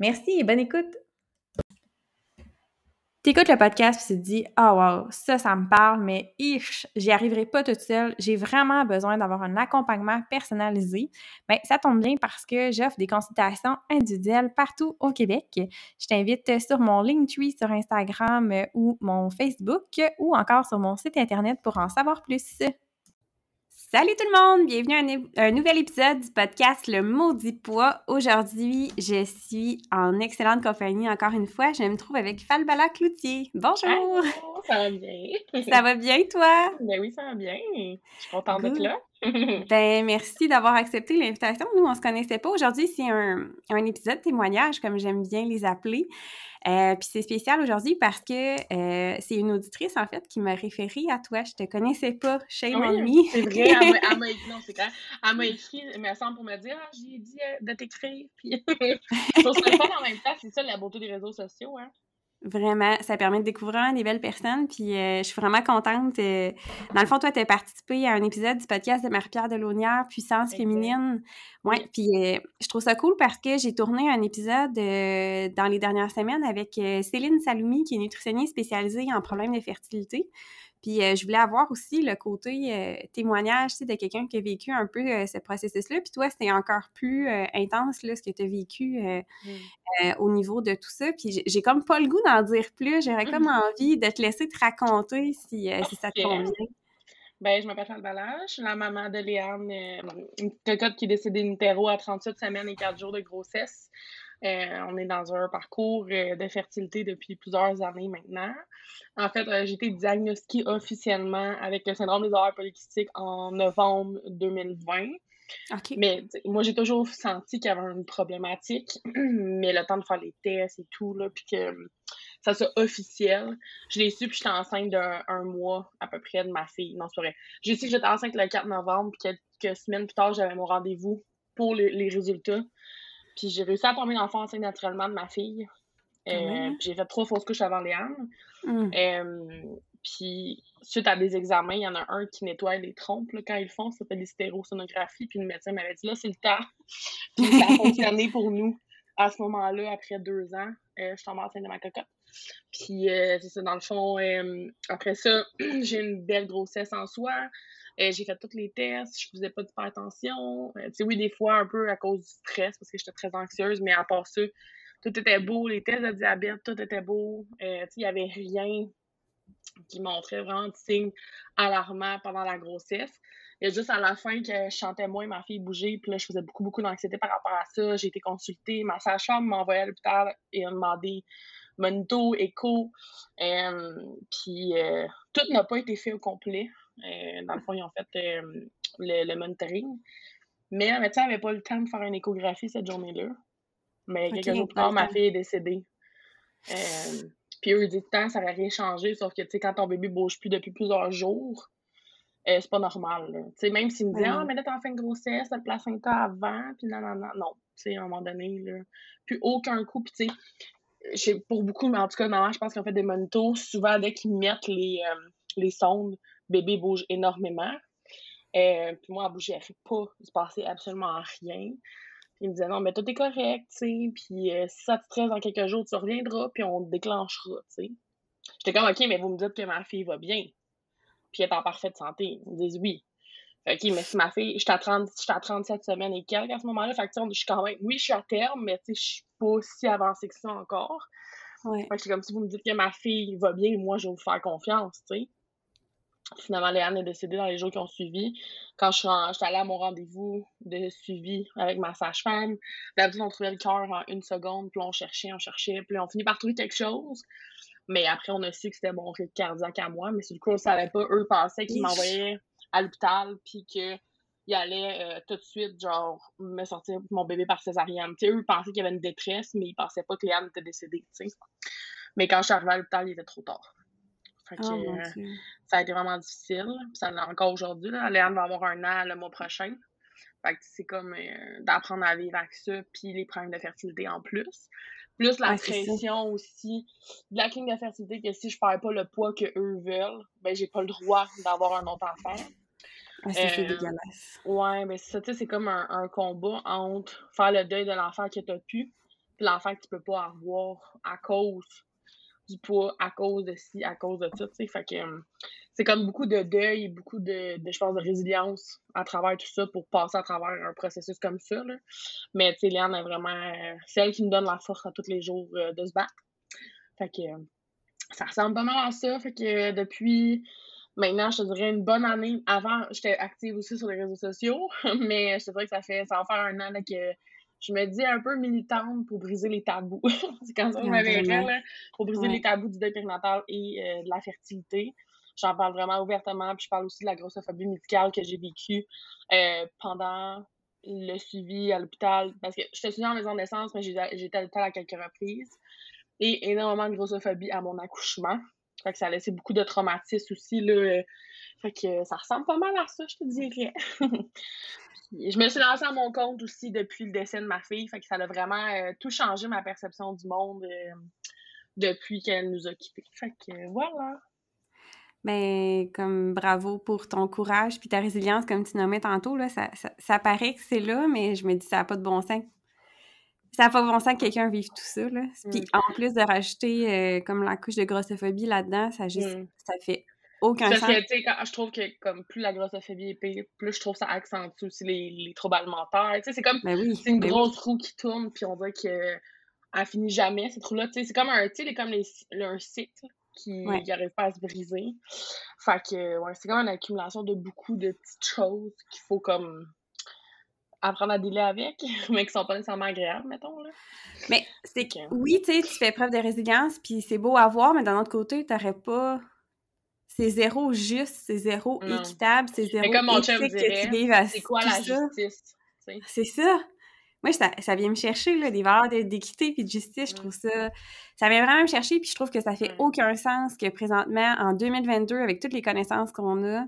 Merci et bonne écoute! T'écoutes le podcast et tu te dis « Oh wow, ça, ça me parle, mais ich, j'y arriverai pas toute seule. J'ai vraiment besoin d'avoir un accompagnement personnalisé. » Bien, ça tombe bien parce que j'offre des consultations individuelles partout au Québec. Je t'invite sur mon Linktree sur Instagram ou mon Facebook ou encore sur mon site Internet pour en savoir plus. Salut tout le monde! Bienvenue à un, nouvel épisode du podcast Le Maudit Poids. Aujourd'hui, je suis en excellente compagnie encore une fois. Je me trouve avec Falbala Cloutier. Bonjour! ça va bien? ça va bien, toi? Ben oui, ça va bien. Je suis contente d'être là. ben, merci d'avoir accepté l'invitation. Nous, on se connaissait pas. Aujourd'hui, c'est un, un épisode témoignage, comme j'aime bien les appeler. Euh, puis c'est spécial aujourd'hui parce que euh, c'est une auditrice, en fait, qui m'a référé à toi. Je te connaissais pas, Shame oui, on me. C'est vrai, elle m'a écrit, non, c'est elle m'a écrit, mais semble pour me dire, ah, j'ai dit euh, de t'écrire. Puis, je trouve ça en même temps, c'est ça la beauté des réseaux sociaux, hein. Vraiment, ça permet de découvrir des belles personnes. Puis euh, je suis vraiment contente. Euh, dans le fond, toi, tu as participé à un épisode du podcast de Marie-Pierre Delaunière, Puissance féminine. Ouais, puis euh, je trouve ça cool parce que j'ai tourné un épisode dans les dernières semaines avec Céline Saloumi, qui est nutritionniste spécialisée en problèmes de fertilité. Puis euh, je voulais avoir aussi le côté euh, témoignage de quelqu'un qui a vécu un peu euh, ce processus-là. Puis toi, c'était encore plus intense là, ce que tu as vécu mmh. au niveau de tout ça. Puis j'ai comme pas le goût d'en dire plus. J'aurais comme envie de te laisser te raconter si, si ça te convient. Ben, je m'appelle je suis la maman de Léane, une cocotte qui est décédée d'une à 37 semaines et 4 jours de grossesse. Euh, on est dans un parcours euh, de fertilité depuis plusieurs années maintenant. En fait, euh, j'ai été diagnostiquée officiellement avec le syndrome des ovaires polykystiques en novembre 2020. Mais moi, j'ai toujours senti qu'il y avait une problématique, mais le temps de faire les tests et tout, là, puis que ça soit officiel, je l'ai su, puis j'étais enceinte d'un mois à peu près de ma fille. Non, c'est vrai. J'ai su que j'étais enceinte le 4 novembre, puis quelques semaines plus tard, j'avais mon rendez-vous pour les résultats. Puis j'ai réussi à tomber l'enfant enceinte naturellement de ma fille. Euh, puis j'ai fait trois fausses couches avant Léane. Hum. Euh, puis suite à des examens, il y en a un qui nettoie les trompes quand ils le font, ça s'appelle l'hystérosonographies. Puis le médecin m'avait dit là, c'est le temps. puis ça a fonctionné pour nous à ce moment-là, après deux ans. Euh, je suis tombée enceinte de ma cocotte. Puis c'est ça, dans le fond, après ça, j'ai une belle grossesse en soi. Euh, j'ai fait tous les tests, je faisais pas d'hypertension. Euh, tu sais, oui, des fois un peu à cause du stress parce que j'étais très anxieuse, mais à part ça, tout était beau. Les tests de diabète, tout était beau. Euh, tu sais, il y avait rien qui montrait vraiment de signes alarmants pendant la grossesse. Il y a juste à la fin que je chantais moins, ma fille bougeait, puis là, je faisais beaucoup, beaucoup d'anxiété par rapport à ça. J'ai été consultée, ma sage-femme m'a envoyé à l'hôpital et a demandé monito, écho. puis tout n'a pas été fait au complet. Euh, dans le fond, ils ont fait euh, le, le, monitoring. Mais le médecin n'avait pas le temps de faire une échographie cette journée-là. Mais quelques jours plus tard, ma fille est décédée. Euh, puis eux, ils disent tant ça n'aurait rien changé, sauf que, tu sais, quand ton bébé bouge plus depuis plusieurs jours, c'est pas normal, Tu sais, même s'ils me disent, ah, mais là, t'es en fin de grossesse, t'as le placenta avant, puis non, non, non, non. Tu sais, à un moment donné, là. Puis aucun coup, puis tu sais, pour beaucoup, mais en tout cas, non, je pense qu'ils ont fait des monitos, souvent, dès qu'ils mettent les, les sondes, bébé bouge énormément. Euh, puis moi, elle bougeait pas, il se passait absolument rien. Puis il me disait non, mais tout est correct, tu sais. Puis euh, si ça te stresse dans quelques jours, tu reviendras, puis on te déclenchera, tu sais. J'étais comme, OK, mais vous me dites que ma fille va bien. Puis elle est en parfaite santé. Ils me disent oui. OK, mais si ma fille, j'étais à, 30, à 37 semaines et quelques à ce moment-là. Fait que, je suis quand même, oui, je suis à terme, mais tu sais, je suis pas si avancée que ça encore. Ouais. Fait que c'est comme si vous me dites que ma fille va bien, moi, je vais vous faire confiance, tu sais. Finalement, Léane est décédée dans les jours qui ont suivi. Quand je suis, j'étais allée à mon rendez-vous de suivi avec ma sage-femme, d'habitude, on trouvait le cœur en une seconde, puis on cherchait, on cherchait, puis on finit par trouver quelque chose. Mais après, on a su que c'était mon rythme cardiaque à moi, mais sur le coup, on savait pas. Eux pensaient qu'ils m'envoyaient à l'hôpital, puis qu'ils allaient euh, tout de suite, genre, me sortir mon bébé par césarienne. eux pensaient qu'il y avait une détresse, mais ils pensaient pas que Léane était décédée. Mais quand je suis arrivée à l'hôpital, il était trop tard. Fait que, Oh, euh, ça a été vraiment difficile. Puis ça l'est encore aujourd'hui. là. Léane va avoir un an le mois prochain. Fait que c'est comme euh, d'apprendre à vivre avec ça, puis les problèmes de fertilité en plus. Plus la pression aussi de la clinique de fertilité que si je perds pas le poids que eux veulent, ben j'ai pas le droit d'avoir un autre enfant. Ah, c'est Euh, dégueulasse. Ouais, c'est ça, tu sais, c'est comme un, un combat entre faire le deuil de l'enfant que t'as pu, puis l'enfant que tu peux pas avoir à cause du poids, à cause de ci, à cause de ça, tu sais. Fait que euh, c'est comme beaucoup de deuil, beaucoup de, je pense, de résilience à travers tout ça pour passer à travers un processus comme ça, là. Mais, tu sais, est vraiment euh, celle qui nous donne la force à tous les jours euh, de se battre. Fait que ça ressemble pas mal à ça. Fait que depuis maintenant, je te dirais une bonne année. Avant, j'étais active aussi sur les réseaux sociaux, mais je te dirais que ça fait ça va faire un an là, que je me dis un peu militante pour briser les tabous. c'est comme ça que je pour briser Ouais. les tabous du deuil périnatal et euh, de la fertilité. J'en parle vraiment ouvertement, puis je parle aussi de la grossophobie médicale que j'ai vécue euh, pendant le suivi à l'hôpital. Parce que j'étais suivie en maison de naissance, mais été à l'hôpital à quelques reprises. Et énormément de grossophobie à mon accouchement. Fait que ça a laissé beaucoup de traumatisme aussi, là. Fait que ça ressemble pas mal à ça, je te dirais. Je me suis lancée à mon compte aussi depuis le décès de ma fille. Fait que ça a vraiment euh, tout changé ma perception du monde euh, depuis qu'elle nous a quittés. Fait que euh, voilà. Ben, comme bravo pour ton courage puis ta résilience, comme tu nommais tantôt, là, ça, ça, ça paraît que c'est là, mais je me dis ça n'a pas de bon sens. Ça n'a pas de bon sens que quelqu'un vive tout ça, là. Puis Mm. en plus de rajouter comme la couche de grossophobie là-dedans, ça juste, Mm. ça fait aucun Parce sens. que, tu sais, quand- je trouve que comme plus la grossophobie est pire, plus je trouve ça accentue aussi les, les troubles alimentaires. Tu sais, c'est comme Ben oui, c'est une ben oui. grosse roue qui tourne, puis on dirait que elle finit jamais, cette roue-là. Tu sais, c'est comme un, tu sais, comme les, le- un cycle qui Ouais. n'arrive pas à se briser. Fait que, ouais, c'est comme une accumulation de beaucoup de petites choses qu'il faut comme apprendre à dealer avec, mais qui sont pas nécessairement agréables, mettons, là. Mais c'est que, oui, tu sais, tu fais preuve de résilience, puis c'est beau à voir, mais d'un autre côté, t'aurais pas... C'est zéro juste, c'est zéro Non. équitable, c'est zéro Mais comme mon éthique que tu dirait, vives à c'est quoi la ça? justice? C'est ça. Moi, ça, ça vient me chercher, là, des valeurs d'équité puis de justice. Je Mm. trouve ça... Ça vient vraiment me chercher, puis je trouve que ça fait Mm. aucun sens que présentement, en 2022, avec toutes les connaissances qu'on a,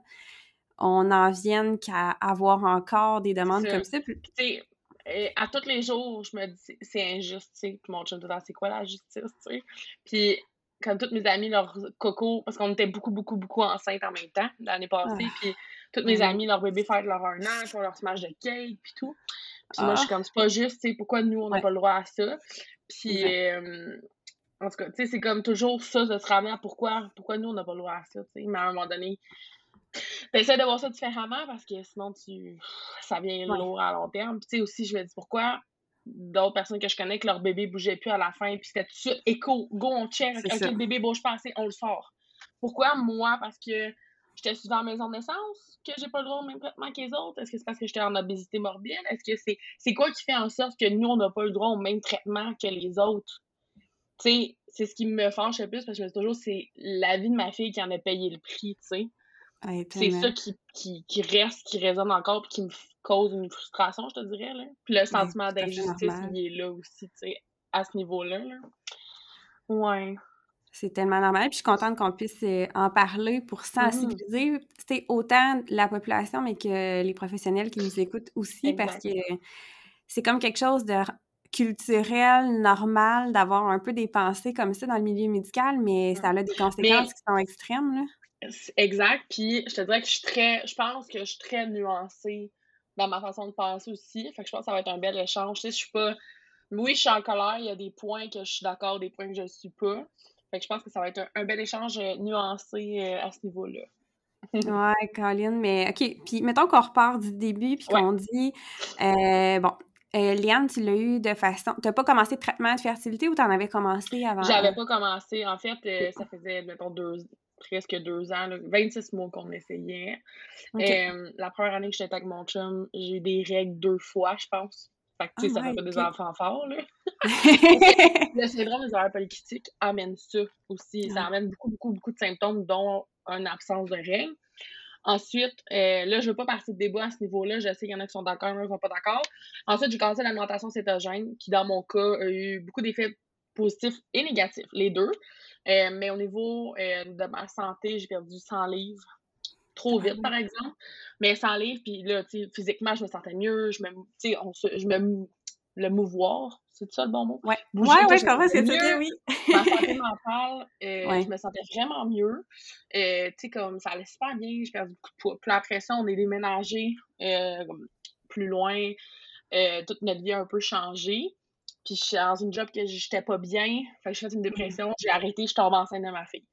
on en vienne qu'à avoir encore des demandes comme ça. Puis- euh, à tous les jours, je me dis, c'est- injuste, tu sais. Puis mon chum temps, c'est quoi la justice, tu sais? Puis, comme toutes mes amies, leur coco, parce qu'on était beaucoup, beaucoup, beaucoup enceintes en même temps l'année passée. Ah. Puis, toutes mes Mhm. amies, leur bébé fête leur un an, font leur smash de cake, puis tout. Puis moi, je suis Ah. comme, c'est pas juste, tu sais, pourquoi nous, on n'a Ouais. pas le droit à ça? Puis, euh, en tout cas, tu sais, c'est comme toujours ça, de se ramener à pourquoi, pourquoi nous, on n'a pas le droit à ça, tu sais. Mais à un moment donné, T'essaies de voir ça différemment parce que sinon, tu ça vient Ouais. lourd à long terme. Puis, tu sais, aussi, je me dis pourquoi d'autres personnes que je connais que leur bébé bougeait plus à la fin, puis c'était tout de suite écho, go, on check, ok, ça. le bébé bouge pas assez, on le sort. Pourquoi moi, parce que j'étais souvent en maison de naissance, que j'ai pas le droit au même traitement que les autres? Est-ce que c'est parce que j'étais en obésité morbide? Est-ce que c'est c'est quoi qui fait en sorte que nous, on n'a pas le droit au même traitement que les autres? Tu sais, c'est ce qui me fâche le plus parce que je me dis toujours, c'est la vie de ma fille qui en a payé le prix, tu sais c'est tellement. ça qui, qui, qui reste, qui résonne encore, puis qui me cause une frustration, je te dirais. Là. Puis le sentiment à fait d'injustice, il est là aussi, tu sais, à ce niveau-là. Là. Ouais. C'est tellement normal. Puis je suis contente qu'on puisse euh, en parler pour Mhm. sensibiliser autant la population, mais que les professionnels qui nous écoutent aussi, parce que c'est comme quelque chose de culturel, normal, d'avoir un peu des pensées comme ça dans le milieu médical, mais ça a des Mais conséquences qui sont extrêmes, là. Exact. Puis je te dirais que je suis très. Je pense que je suis très nuancée dans ma façon de penser aussi. Fait que je pense que ça va être un bel échange. Tu sais, je suis pas. Oui, je suis en colère. Il y a des points que je suis d'accord, des points que je suis pas. Fait que je pense que ça va être un, un bel échange euh, nuancé euh, à ce niveau-là. ouais, Colin, mais OK. Puis mettons qu'on repart du début, puis qu'on dit, euh, bon, euh, Liane, tu l'as eu de façon. Tu n'as pas commencé le traitement de fertilité ou tu en avais commencé avant? J'avais pas commencé. En fait, euh, ça faisait, mettons, deux, presque deux ans, 26 mois qu'on essayait. Euh, la première année que j'étais avec mon chum, j'ai eu des règles deux fois, je pense. Fait que, tu sais, ça fait pas des enfants forts, là. le syndrome des ovaires polykystiques amène ça aussi. Ça amène beaucoup, beaucoup, beaucoup de symptômes, dont une absence de règles. Ensuite, euh, là, je veux pas partir de débat à ce niveau-là. Je sais qu'il y en a qui sont d'accord, il y en a qui sont pas d'accord. Ensuite, j'ai commencé l'alimentation cétogène, qui, dans mon cas, a eu beaucoup d'effets positifs et négatifs, les deux. Euh, mais au niveau euh, de ma santé, j'ai perdu 100 livres trop vite, par exemple. Mais 100 livres, puis là, physiquement, je me sentais mieux. Je me, tu sais, je me, le mouvoir, c'est ça le bon mot? Ouais, ouais, ouais, je comprends ce que tu dis, oui. Ma santé mentale, euh, je me sentais vraiment mieux. Euh, tu sais, comme ça allait super bien, je perdu beaucoup de poids. Puis après ça, on est déménagé euh, plus loin. toute notre vie a un peu changé. Puis je suis dans une job que j'étais pas bien. Fait que je fait une dépression. J'ai arrêté, je tombe enceinte de ma fille.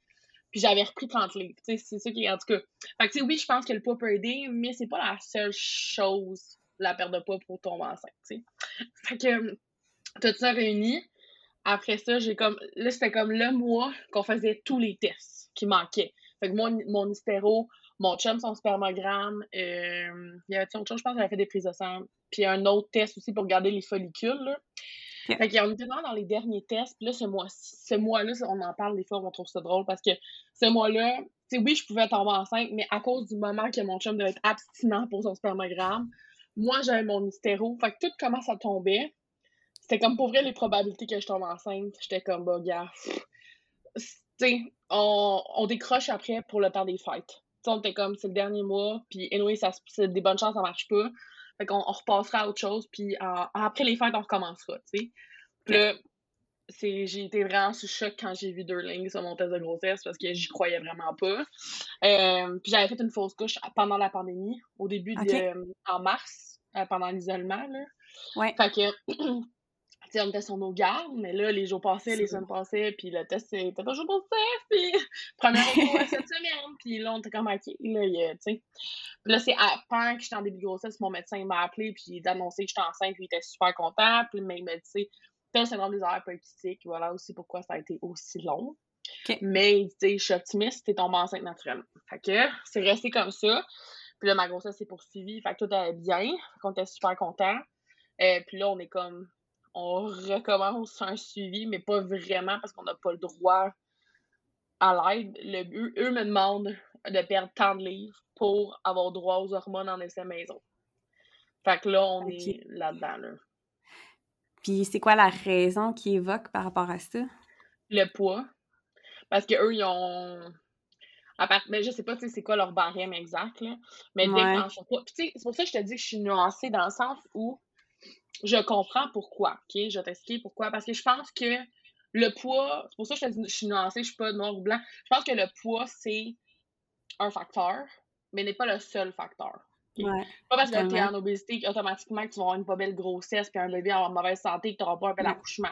Puis j'avais repris 30 livres. C'est ça qui est en tout cas. Fait que oui, je pense que le poids peut aider, mais c'est pas la seule chose, la perte de poids pour tomber enceinte. sais. Fait que tout ça réuni. Après ça, j'ai comme. Là, c'était comme le mois qu'on faisait tous les tests qui manquaient. Fait que moi, mon hystéro, mon chum, son spermogramme, euh, il y avait autre chose, je pense j'avais fait des prises de sang. Puis un autre test aussi pour garder les follicules. Là. Fait qu'on était vraiment dans les derniers tests. Puis là, ce mois ce mois-là, on en parle des fois, on trouve ça drôle parce que ce mois-là, tu oui, je pouvais tomber enceinte, mais à cause du moment que mon chum devait être abstinent pour son spermogramme, moi, j'avais mon hystéro. Fait que tout commence à tomber. C'était comme pour vrai les probabilités que je tombe enceinte. J'étais comme, bah, gars, tu sais, on, on, décroche après pour le temps des fêtes. sais, on était comme, c'est le dernier mois, puis anyway, ça, c'est des bonnes chances, ça marche pas. Fait qu'on on repassera à autre chose, puis après les fêtes, on recommencera, tu sais. Puis là, j'ai été vraiment sous choc quand j'ai vu deux lignes sur mon test de grossesse parce que j'y croyais vraiment pas. Euh, puis j'avais fait une fausse couche pendant la pandémie, au début de, en mars, euh, pendant l'isolement. Là. Ouais. Fait que on était sur nos gardes, mais là, les jours passaient, les semaines passaient, puis le test était pas toujours positif, puis première fois cette semaine, puis là, on était comme, OK, là, tu sais. Puis là, c'est pendant que j'étais en début de grossesse, mon médecin m'a appelé, puis il a annoncé que j'étais enceinte, puis il était super content, puis mais il m'a dit, tu sais, le syndrome des ovaires polykystiques, voilà aussi pourquoi ça a été aussi long. Mais, tu sais, je suis optimiste, t'es tombée enceinte naturellement. Fait que c'est resté comme ça. Puis là, ma grossesse s'est poursuivie, fait que tout allait bien, fait qu'on était super contents. Euh, puis là, on est comme on recommence un suivi, mais pas vraiment parce qu'on n'a pas le droit à l'aide. Le, eux me demandent de perdre tant de livres pour avoir droit aux hormones en essai maison. Fait que là, on est là-dedans. Là. Puis c'est quoi la raison qu'ils évoquent par rapport à ça? Le poids. Parce qu'eux, ils ont. Part... Mais je sais pas c'est quoi leur barème exact, là. Mais ouais. c'est pour ça que je te dis que je suis nuancée dans le sens où je comprends pourquoi, OK? Je vais t'expliquer pourquoi. Parce que je pense que le poids, c'est pour ça que je, suis nuancée, je suis pas noir ou blanc. Je pense que le poids, c'est un facteur, mais n'est pas le seul facteur. pas parce que tu es en obésité qu'automatiquement tu vas avoir une pas belle grossesse puis un bébé en mauvaise santé que tu n'auras pas un bel accouchement.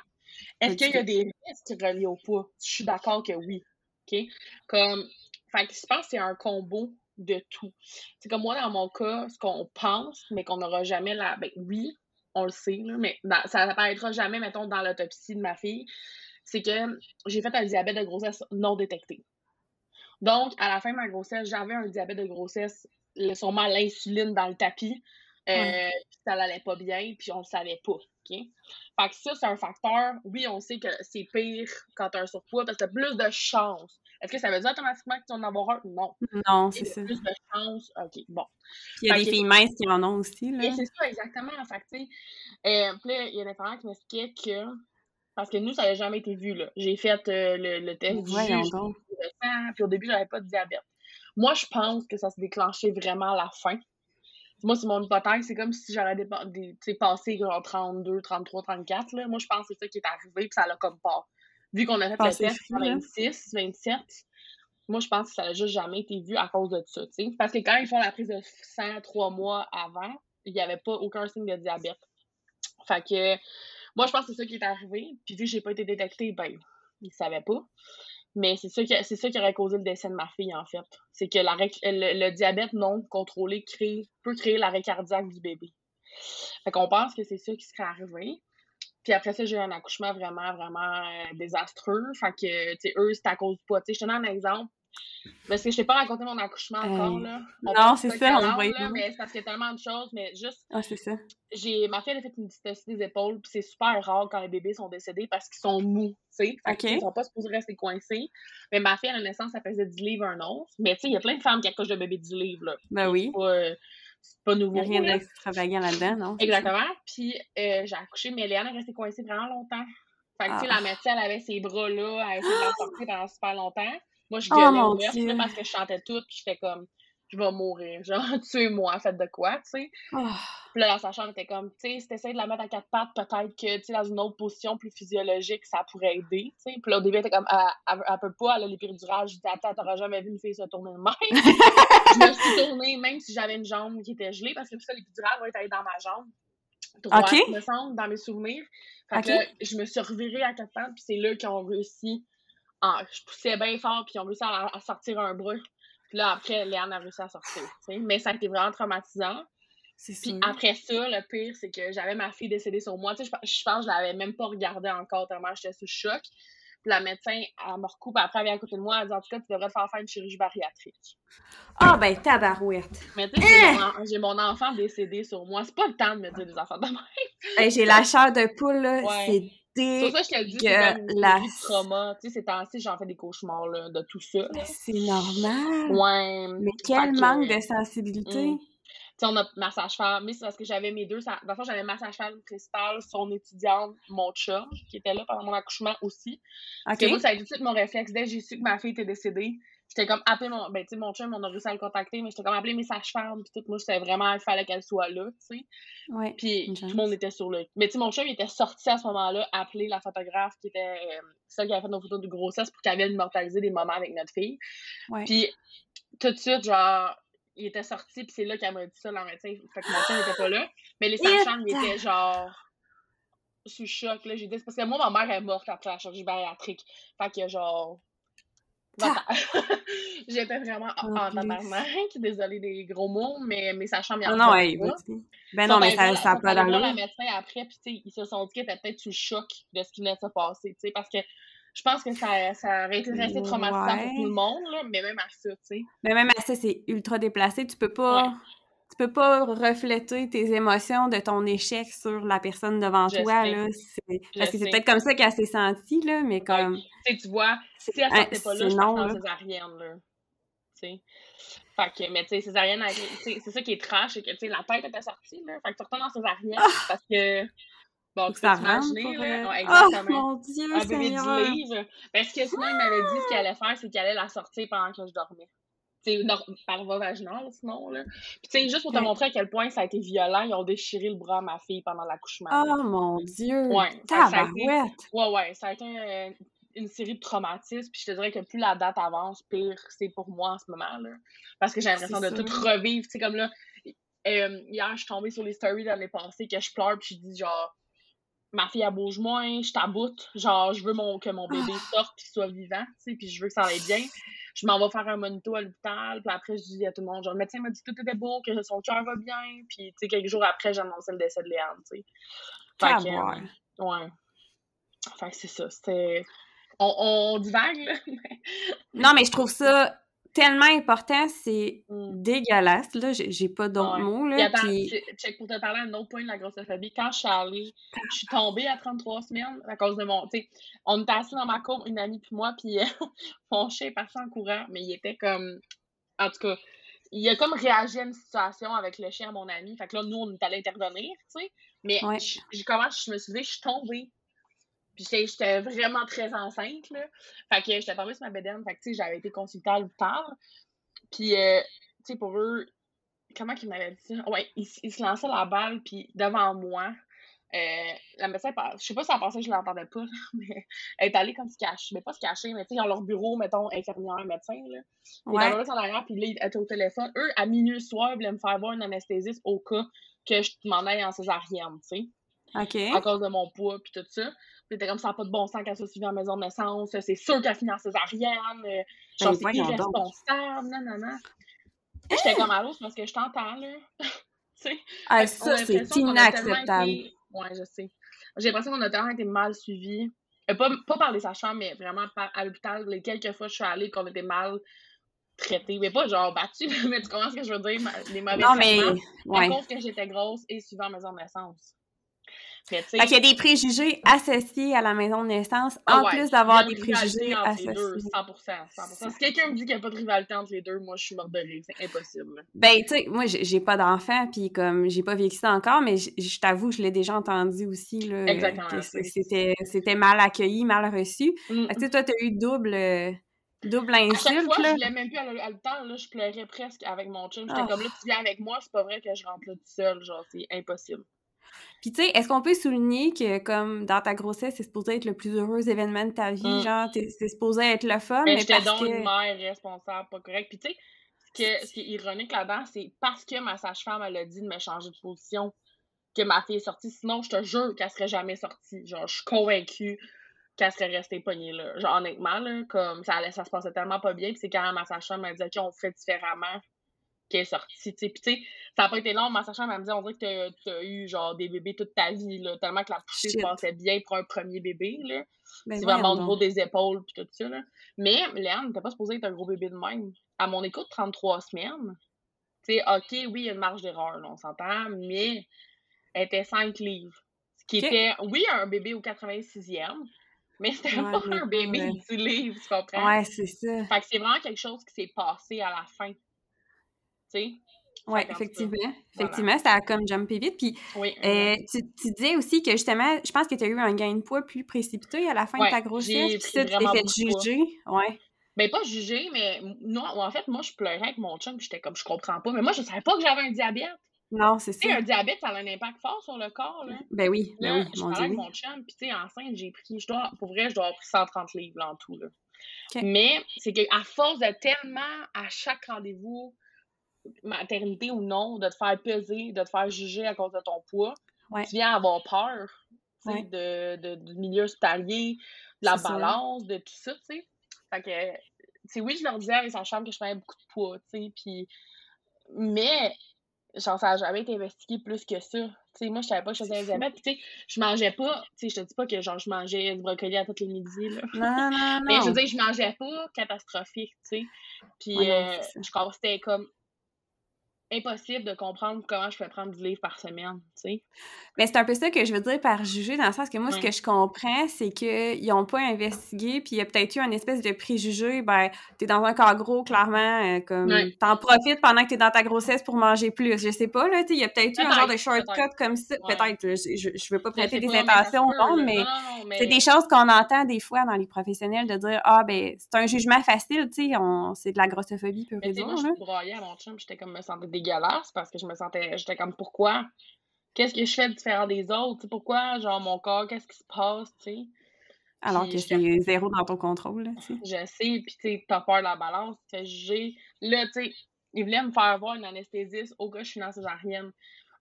Est-ce qu'il y a des risques reliés au poids? Je suis d'accord que oui. OK? Comme, fait je pense que c'est un combo de tout. C'est comme moi, dans mon cas, ce qu'on pense, mais qu'on n'aura jamais la. Ben oui, on le sait, mais ça n'apparaîtra jamais, mettons, dans l'autopsie de ma fille, c'est que j'ai fait un diabète de grossesse non détecté. Donc, à la fin de ma grossesse, j'avais un diabète de grossesse, sûrement l'insuline dans le tapis, euh, ça n'allait pas bien, puis on le savait pas, OK? Fait que ça, c'est un facteur. Oui, on sait que c'est pire quand tu as un surpoids parce que tu as plus de chance est-ce que ça veut dire automatiquement que tu vas en avoir un? Non. Non, c'est ça. plus de chance. OK, bon. il y a des filles minces qui en ont aussi, là. C'est ça, exactement. En fait, euh, puis là, il y a une infirmière qui m'expliquait que... Parce que nous, ça n'a jamais été vu, là. J'ai fait euh, le, le, test du juge, puis au début, j'avais pas de diabète. Moi, je pense que ça s'est déclenché vraiment à la fin. Moi, c'est mon hypothèse. C'est comme si j'aurais passé genre 32, 33, 34. Là. Moi, je pense que c'est ça qui est arrivé, puis ça l'a comme pas vu qu'on a fait le test en 26, 27, moi, je pense que ça n'a juste jamais été vu à cause de ça, tu sais. Parce que quand ils font la prise de sang trois mois avant, il n'y avait pas aucun signe de diabète. Fait que, moi, je pense que c'est ça qui est arrivé. Puis vu que j'ai pas été détectée, ben, ils ne savaient pas. Mais c'est ça, qui, c'est ça qui aurait causé le décès de ma fille, en fait. C'est que la, le, diabète non contrôlé crée, peut créer l'arrêt cardiaque du bébé. Fait qu'on pense que c'est ça qui serait arrivé. Puis après ça, j'ai eu un accouchement vraiment, vraiment euh, désastreux. Fait que, tu sais, eux, c'est à cause du poids. Tu sais, je te donne un exemple. Parce que je t'ai pas raconté mon accouchement encore, là. non, c'est ça, on voit Mais c'est parce qu'il y a tellement de choses, mais juste... Ah, c'est ça. J'ai... Ma fille, elle a fait une dystocie des épaules, puis c'est super rare quand les bébés sont décédés parce qu'ils sont mous, tu sais. OK. Ils sont pas supposés rester coincés. Mais ma fille, à la naissance, ça faisait 10 livres un once. Mais tu sais, il y a plein de femmes qui accouchent de bébés 10 livres, là. Ben oui. C'est pas nouveau. Il n'y a rien d'extravagant là-dedans, non? Exactement. Puis euh, j'ai accouché, mais Léane est restée coincée vraiment longtemps. Fait que, tu sais, la ah. médecine, elle avait ses bras là, elle a essayé de la sortir pendant super longtemps. Moi, je gueulais oh, ouverte parce que je chantais tout, puis j'étais comme, je vais mourir. Genre, tuez-moi, faites de quoi, tu sais. Oh. Puis là, la sage-femme était comme, tu sais, si t'essayes de la mettre à quatre pattes, peut-être que, tu sais, dans une autre position plus physiologique, ça pourrait aider, tu sais. Puis là, au début, elle était comme, elle, elle, peut pas, elle a l'épidural. Je dis, attends, t'auras jamais vu une fille se tourner de même. je me suis tournée, même si j'avais une jambe qui était gelée, parce que ça, l'épidural va être dans ma jambe. Droite, me semble, dans mes souvenirs. Fait que je me suis revirée à quatre pattes, puis c'est là qu'ils ont réussi ah, je poussais bien fort, puis ils ont réussi à, sortir un bras. Puis là, après, Léane a réussi à sortir. Mais ça a été vraiment traumatisant. Puis après ça, le pire, c'est que j'avais ma fille décédée sur moi. Je, pense que je l'avais même pas regardée encore tellement j'étais sous choc. Puis la médecin, elle me recoupe après, elle vient à côté de moi, elle dit En tout cas, tu devrais te faire faire une chirurgie bariatrique. Ah, ben, tabarouette. Mais tu sais, hein? j'ai mon, enfant décédé sur moi. C'est pas le temps de me dire des enfants de même. j'ai la chair de poule, là. C'est c'est ça que je te dis, c'est la... trauma. Tu sais, ces temps-ci, j'en fais des cauchemars là, de tout ça. C'est normal. Ouais. Mais quel manque de sensibilité. Mm. Tu sais, on a ma sage-femme, mais c'est parce que j'avais mes deux. D'abord, j'avais ma sage-femme principale, son étudiante, mon chum, qui était là pendant mon accouchement aussi. Okay. Parce que moi, ça a été tout de suite mon réflexe. Dès que j'ai su que ma fille était décédée, j'étais comme appelé mon ben tu sais mon chum on a réussi à le contacter mais j'étais comme appelé mes sages-femmes puis tout. Moi c'était vraiment il fallait qu'elle soit là tu sais. Ouais, puis tout le monde était sur le mais tu sais mon chum il était sorti à ce moment-là appeler la photographe qui était euh, celle qui avait fait nos photos de grossesse pour qu'elle vienne immortaliser des moments avec notre fille. Ouais. puis tout de suite genre il était sorti puis c'est là qu'elle m'a dit ça la médecin. Fait que mon chum n'était pas là. Mais les sages-femmes ils étaient genre sous choc là. J'ai dit parce que moi ma mère est morte après la chirurgie bariatrique. Fait que genre J'étais vraiment en tabarnak. Désolée des gros mots, mais, mais ça chambre bien. Non, ouais, Ben non, mais ça n'a pas d'allure. la médecin après, puis ils se sont dit qu'ils étaient peut-être sous choc de ce qui venait de se passer, tu sais, parce que je pense que ça, ça aurait été resté traumatisant pour tout le monde, là, mais même à ça, tu sais. Mais même à ça, c'est ultra déplacé. Tu peux pas tu peux pas refléter tes émotions de ton échec sur la personne devant toi, là. Parce que c'est peut-être comme ça qu'elle s'est sentie, là, mais comme... Tu tu vois, si elle sortait pas là, je pense dans césarienne, là. Tu sais. Fait que, mais tu sais, césarienne, c'est ça qui est trash, c'est que, tu sais, la tête était sortie, là. Fait que tu retournes dans césarienne ah! parce que... Bon, tu peux t'imaginer, là. Ouais, exactement. Oh, mon Dieu, Un bébé du livre. Parce que sinon, il m'avait dit ce qu'il allait faire, c'est qu'il allait la sortir pendant que je dormais par voie vaginale, sinon, là. Puis, tu sais, juste pour te montrer à quel point ça a été violent, ils ont déchiré le bras à ma fille pendant l'accouchement. Oh, mon Dieu! Ouais. Ça, ça a été... Ouais, ouais, ça a été euh, une série de traumatismes, puis je te dirais que plus la date avance, pire c'est pour moi en ce moment, là. Parce que j'ai l'impression de tout revivre, tu sais, comme là, euh, hier, je suis tombée sur les stories l'année passée, que je pleure, puis je dis genre ma fille elle bouge moins, je taboute, genre je veux mon, que mon bébé ah. sorte puis soit vivant, tu sais, puis je veux que ça aille bien je m'en vais faire un monito à l'hôpital, puis après, je dis à tout le monde, genre, le médecin m'a dit que tout était beau, que son cœur va bien, puis, tu sais, quelques jours après, j'ai annoncé le décès de Léane, tu sais. Fait que, euh, ouais. Fait que c'est ça, c'était... On, on divague, là. non, mais je trouve ça tellement important, c'est mm. dégueulasse, là, j'ai pas d'autres mots, là. attends, check, pour te parler un autre point de la grossophobie, quand je suis allée, je suis tombée à 33 semaines à cause de mon, tu sais, on était assis dans ma cour, une amie puis moi, puis mon chien est parti en courant, mais il était comme, en tout cas, il a comme réagi à une situation avec le chien à mon ami, fait que là, nous, on est allé intervenir, tu sais, mais j'ai comment je me suis dit, je suis tombée puis j'étais vraiment très enceinte, là. Fait que j'étais tombée sur ma bédaine. Fait que, tu sais, j'avais été consultée à l'hôpital. Puis, euh, tu sais, pour eux, comment qu'ils m'avaient dit ça? Ouais, ils, se lançaient la balle, puis devant moi, euh, la médecin, je sais pas si elle pensait que je l'entendais pas, mais elle est allée comme se cacher, mais pas se cacher, mais tu sais, ils ont leur bureau, mettons, infirmière, médecin, là. Ouais. Ils en arrière, puis là, ils étaient au téléphone. Eux, à minuit le soir, ils voulaient me faire voir une anesthésiste au cas que je m'en aille en césarienne, tu sais. OK. À cause de mon poids, puis tout ça. C'était comme ça, n'a pas de bon sens qu'elle soit suivie en maison de naissance. C'est sûr qu'elle finit en césarienne. Euh, genre, c'est irresponsable. Non, non, non. J'étais comme à l'autre parce que je t'entends, là. Ah, ça, c'est inacceptable. été- Ouais, je sais. J'ai l'impression qu'on a tellement été mal suivis. Euh, pas, pas par les sages-femmes, mais vraiment par, à l'hôpital. Les quelques fois que je suis allée, qu'on était mal traités. Mais pas genre battus, mais tu comprends ce que je veux dire? Les mauvais Non, mais. À ouais. cause que j'étais grosse et suivant maison de naissance. Mais. Fait qu'il y a des préjugés associés à la maison de naissance, ah en ouais, plus d'avoir des préjugés entre les deux, associés. 100%, 100%. Si quelqu'un me dit qu'il n'y a pas de rivalité entre les deux, moi, je suis morte de rire. C'est impossible. Ben, tu sais, moi, j'ai pas d'enfant, puis comme j'ai pas vécu ça encore, mais je t'avoue, je l'ai déjà entendu aussi, là, Exactement, c'était mal accueilli, mal reçu. Mm. Tu sais, toi, t'as eu double, euh, double À chaque insulte, fois, je là. voulais même plus à l'hôpital, là, je pleurais presque avec mon chum. J'étais Ah. comme là, tu viens avec moi, c'est pas vrai que je rentre là tout seul, genre, c'est impossible. Puis, tu sais, est-ce qu'on peut souligner que, comme, dans ta grossesse, c'est supposé être le plus heureux événement de ta vie, Mm. genre, c'est supposé être le fun, Mais mais j'étais donc que... une mère responsable, pas correcte. Puis tu sais, ce, ce qui est ironique là-dedans, c'est parce que ma sage-femme, elle a dit de me changer de position que ma fille est sortie. Sinon, je te jure qu'elle serait jamais sortie. Genre, je suis convaincue qu'elle serait restée pognée là. Genre, honnêtement, là, comme ça, allait, ça se passait tellement pas bien. Puis c'est quand ma sage-femme m'a dit, OK, on fait différemment qu'elle est sortie. tu sais. Puis tu sais, ça a pas été long. Ma sage-femme, elle me dit, on dirait que t'as- t'as eu genre des bébés toute ta vie, là, tellement que la poussée se passait bien pour un premier bébé, là. Ben, C'est vraiment au niveau des épaules puis tout ça. Là. Mais Léane n'était pas supposée être un gros bébé de même. À mon écoute, 33 semaines. Tu sais, OK, oui, il y a une marge d'erreur, on s'entend, mais elle était 5 livres. Ce qui était, oui, un bébé au 86e, mais c'était Ouais, pas mais un bébé de 10 livres, tu comprends? Ouais, c'est ça. Fait que c'est vraiment quelque chose qui s'est passé à la fin. Sais? Cas, effectivement. Effectivement, ça a comme jumpé vite. Puis, Oui. euh, tu, tu disais aussi que justement, je pense que tu as eu un gain de poids plus précipité à la fin Ouais, de ta grossesse. Puis ça, tu t'es fait juger. Ouais. Ben, pas jugé, mais non, en fait, moi, je pleurais avec mon chum, j'étais comme, je comprends pas. Mais moi, je savais pas que j'avais un diabète. Non, c'est ça. un diabète, ça a un impact fort sur le corps, là. Ben oui, ben Là, oui, je mon parlais Dieu. avec oui. mon chum, puis tu sais, enceinte, j'ai pris, je dois, pour vrai, je dois avoir pris 130 livres là, en tout, là. Mais c'est qu'à force de tellement, à chaque rendez-vous, maternité ou non, de te faire peser, de te faire juger à cause de ton poids, Ouais. tu viens avoir peur, Ouais. de, de- du milieu hospitalier, de la ça. balance, de tout ça, tu sais. Fait que, oui, je leur disais avec sa chambre que je prenais beaucoup de poids, tu sais, puis... Mais, genre, ça n'a jamais été investigué plus que ça. Tu sais, moi, je savais pas que je faisais un diabète, tu sais, je mangeais pas, tu sais, je te dis pas que, genre, je mangeais du brocoli à tous les midis, là. Non, non, Mais je veux non. dire, je mangeais pas catastrophique, tu sais. Puis, Ouais, non, euh, je c'était comme impossible de comprendre comment je pouvais prendre du livre par semaine, tu sais. Mais c'est un peu ça que je veux dire par juger, dans le sens que moi, ce que je comprends, c'est qu'ils n'ont pas investigué, puis il y a peut-être eu un espèce de préjugé, ben, t'es dans un corps gros, clairement, euh, comme, Ouais. t'en profites pendant que t'es dans ta grossesse pour manger plus. Je sais pas, là, tu sais, il y a peut-être eu un genre de shortcut comme ça. Ouais. Peut-être, je, je, je veux pas prêter des pas, intentions au monde, mais c'est des choses qu'on entend des fois dans les professionnels de dire, ah, ben, c'est un jugement facile, tu sais, on... c'est de la grossophobie pure Mais et tu sais, dure, moi, là. je broyais à mon chum, j'étais comme, me sentais dégueulasse parce que je me sentais, j'étais comme, pourquoi? Qu'est-ce que je fais de différent des autres? Tu sais, pourquoi, genre, mon corps, qu'est-ce qui se passe, tu sais? Alors Puis que c'est zéro dans ton contrôle, là. Je sais, puis tu sais, t'as peur de la balance, tu fais juger. Là, tu sais, ils voulaient me faire voir une anesthésiste au cas où je suis dans césarienne.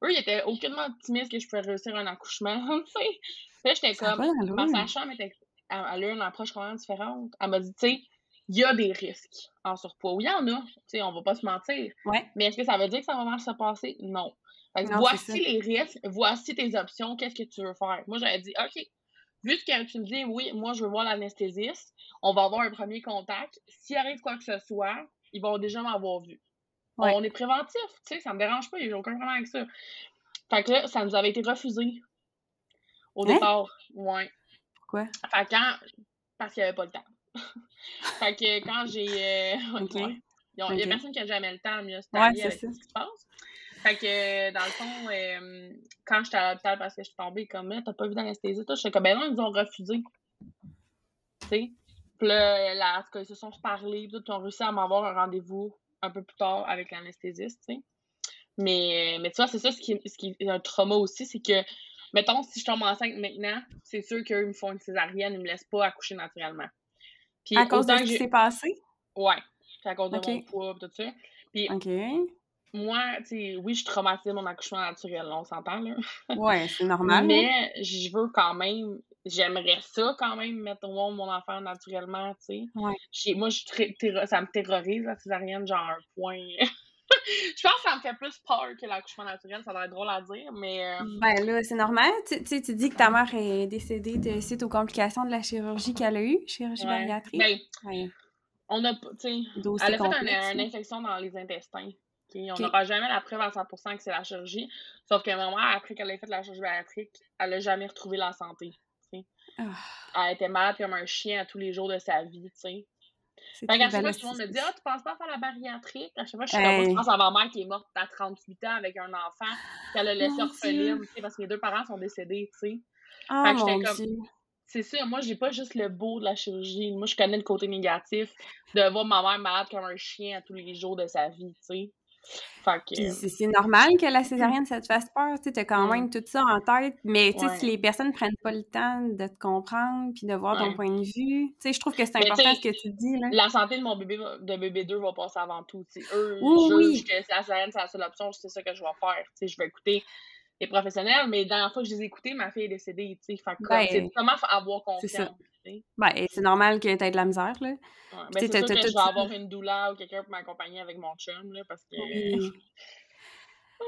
Eux, ils étaient aucunement optimistes que je pouvais réussir un accouchement, tu sais. Là, j'étais comme, ma sage-femme était, elle, elle a eu une approche complètement différente. Elle m'a dit, tu sais, il y a des risques en surpoids. Oui, il y en a, tu sais, on va pas se mentir. Ouais. Mais est-ce que ça veut dire que ça va mal se passer? Non. Fait que Non, c'est ça. voici les risques, voici tes options, qu'est-ce que tu veux faire? Moi, j'avais dit, OK, vu que tu me dis, oui, moi, je veux voir l'anesthésiste, on va avoir un premier contact. S'il arrive quoi que ce soit, ils vont déjà m'avoir vu. Ouais. On est préventif, tu sais, ça me dérange pas, il n'y a aucun problème avec ça. Fait que là, ça nous avait été refusé au Hein? départ. Ouais. Pourquoi? Fait quand. Parce qu'il n'y avait pas le temps. fait que quand j'ai. euh, Ok. Il n'y a personne qui a jamais le temps, mieux Ouais, avec c'est ce ça. qui se passe. Fait que, euh, dans le fond, euh, quand j'étais à l'hôpital parce que je suis tombée comme, là, t'as pas vu d'anesthésie, toi, j'étais comme, ben non, ils nous ont refusé. Tu sais? Puis là, là, en tout cas, ils se sont reparlés, puis ils ont réussi à m'avoir un rendez-vous un peu plus tard avec l'anesthésiste, tu sais. Mais, mais tu vois, c'est ça ce qui, ce qui est un trauma aussi, c'est que, mettons, si je tombe enceinte maintenant, c'est sûr qu'eux ils me font une césarienne, ils me laissent pas accoucher naturellement. Puis À cause de ce qui s'est passé? Ouais, à cause de mon poids, tout ça. Puis moi, tu sais, oui, je suis traumatisée de mon accouchement naturel, on s'entend, là. Ouais, c'est normal. Mais je veux quand même j'aimerais ça quand même, mettre au monde mon enfant naturellement, tu sais. Ouais. Moi, je, ça me terrorise, la césarienne, genre un point. je pense que ça me fait plus peur que l'accouchement naturel, ça va être drôle à dire, mais... euh, Ben là, c'est normal. Tu, tu dis que ta mère est décédée de, suite aux complications de la chirurgie qu'elle a eue, chirurgie ouais. bariatrique. Ben, Ouais. on a, tu sais, elle a fait une, infection dans les intestins. On n'aura jamais la preuve à 100% que c'est la chirurgie. Sauf que maman, après qu'elle ait fait la chirurgie bariatrique, elle n'a jamais retrouvé la santé. tu sais. Ah, Elle était malade comme un chien à tous les jours de sa vie, tu sais. Fait qu'à chaque fois, tout le monde me dit. Ah, tu penses pas à faire la bariatrique? À chaque fois, je suis Hey. comme, je pense à ma mère qui est morte à 38 ans avec un enfant qu'elle a laissé orpheline, Dieu. tu sais, parce que mes deux parents sont décédés, tu sais. Ah, Fait que j'étais comme- Dieu. C'est ça, moi, j'ai pas juste le beau de la chirurgie. Moi, je connais le côté négatif de voir ma mère malade comme un chien à tous les jours de sa vie, tu sais. C'est normal que la césarienne, ça te fasse peur. Tu as quand même tout ça en tête. Mais tu sais, Ouais. si les personnes prennent pas le temps de te comprendre puis de voir ton point de vue, tu sais, je trouve que c'est important ce que tu dis. Là. La santé de mon bébé, de bébé 2 va passer avant tout. tu sais. Eux, Oui, oui. que la césarienne, c'est la seule option, c'est ça que je vais faire. tu sais. Je vais écouter les professionnels, mais la dernière fois que je les ai écoutés, ma fille est décédée. tu sais. Ben, c'est comment avoir c'est confiance. Ben, c'est normal que tu aies de la misère. Là. Ouais, ben, c'est sûr que je vais avoir une doula ou quelqu'un pour m'accompagner avec mon chum, là, parce que... Oui.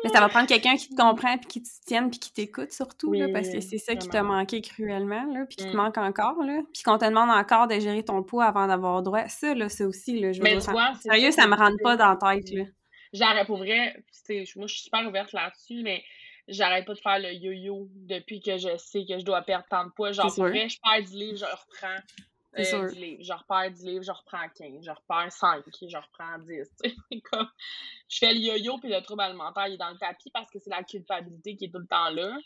Mais ça va prendre quelqu'un qui te comprend, puis qui te tienne, puis qui t'écoute surtout, là, parce que c'est ça qui t'a manqué cruellement, là, puis qui te Mm. manque encore, là. Puis qu'on te demande encore de gérer ton poids avant d'avoir droit. Ça, là, ça aussi, là, je veux Mais dire, tu ça- c'est Sérieux, ça me rentre c'est- pas dans la tête, là. Pour vrai, moi je suis super ouverte là-dessus, mais j'arrête pas de faire le yo-yo depuis que je sais que je dois perdre tant de poids. Genre, pour vrai, je perds 10 livres, je reprends euh. 10 livres. Je repère 10 livres, je reprends 15. Je repère 5, je reprends 10. tu sais. Comme, je fais le yo-yo, puis le trouble alimentaire, il est dans le tapis parce que c'est la culpabilité qui est tout le temps là.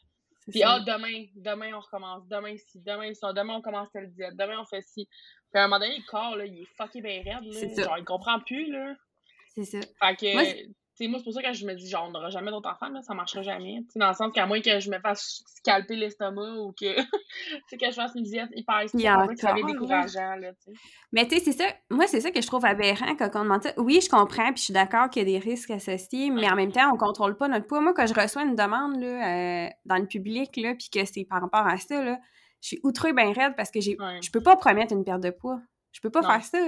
Puis, ah, demain, demain, on recommence. Demain, ci, demain, ça. Demain, on commence telle diète. Demain, on fait ci. Puis, à un moment donné, le corps, là, il est fucké bien raide, là. Genre, il comprend plus, là. C'est ça. Fait que, Moi, tu sais, moi, c'est pour ça que je me dis, genre, on n'aura jamais d'autres enfants, là, ça marchera jamais. Tu sais, dans le sens qu'à moins que je me fasse scalper l'estomac ou que, que je fasse une diète hyper Il stricte, y a on peut que ça devient là. décourageant, là, tu sais. Mais tu sais, c'est ça. Moi, c'est ça que je trouve aberrant quand on demande ça. Oui, je comprends, puis je suis d'accord qu'il y a des risques associés, mais Ouais. en même temps, on contrôle pas notre poids. Moi, quand je reçois une demande là, euh, dans le public, là, puis que c'est par rapport à ça, là, je suis outrée bien raide parce que j'ai, Ouais. je peux pas promettre une perte de poids. Je peux pas Non. faire ça.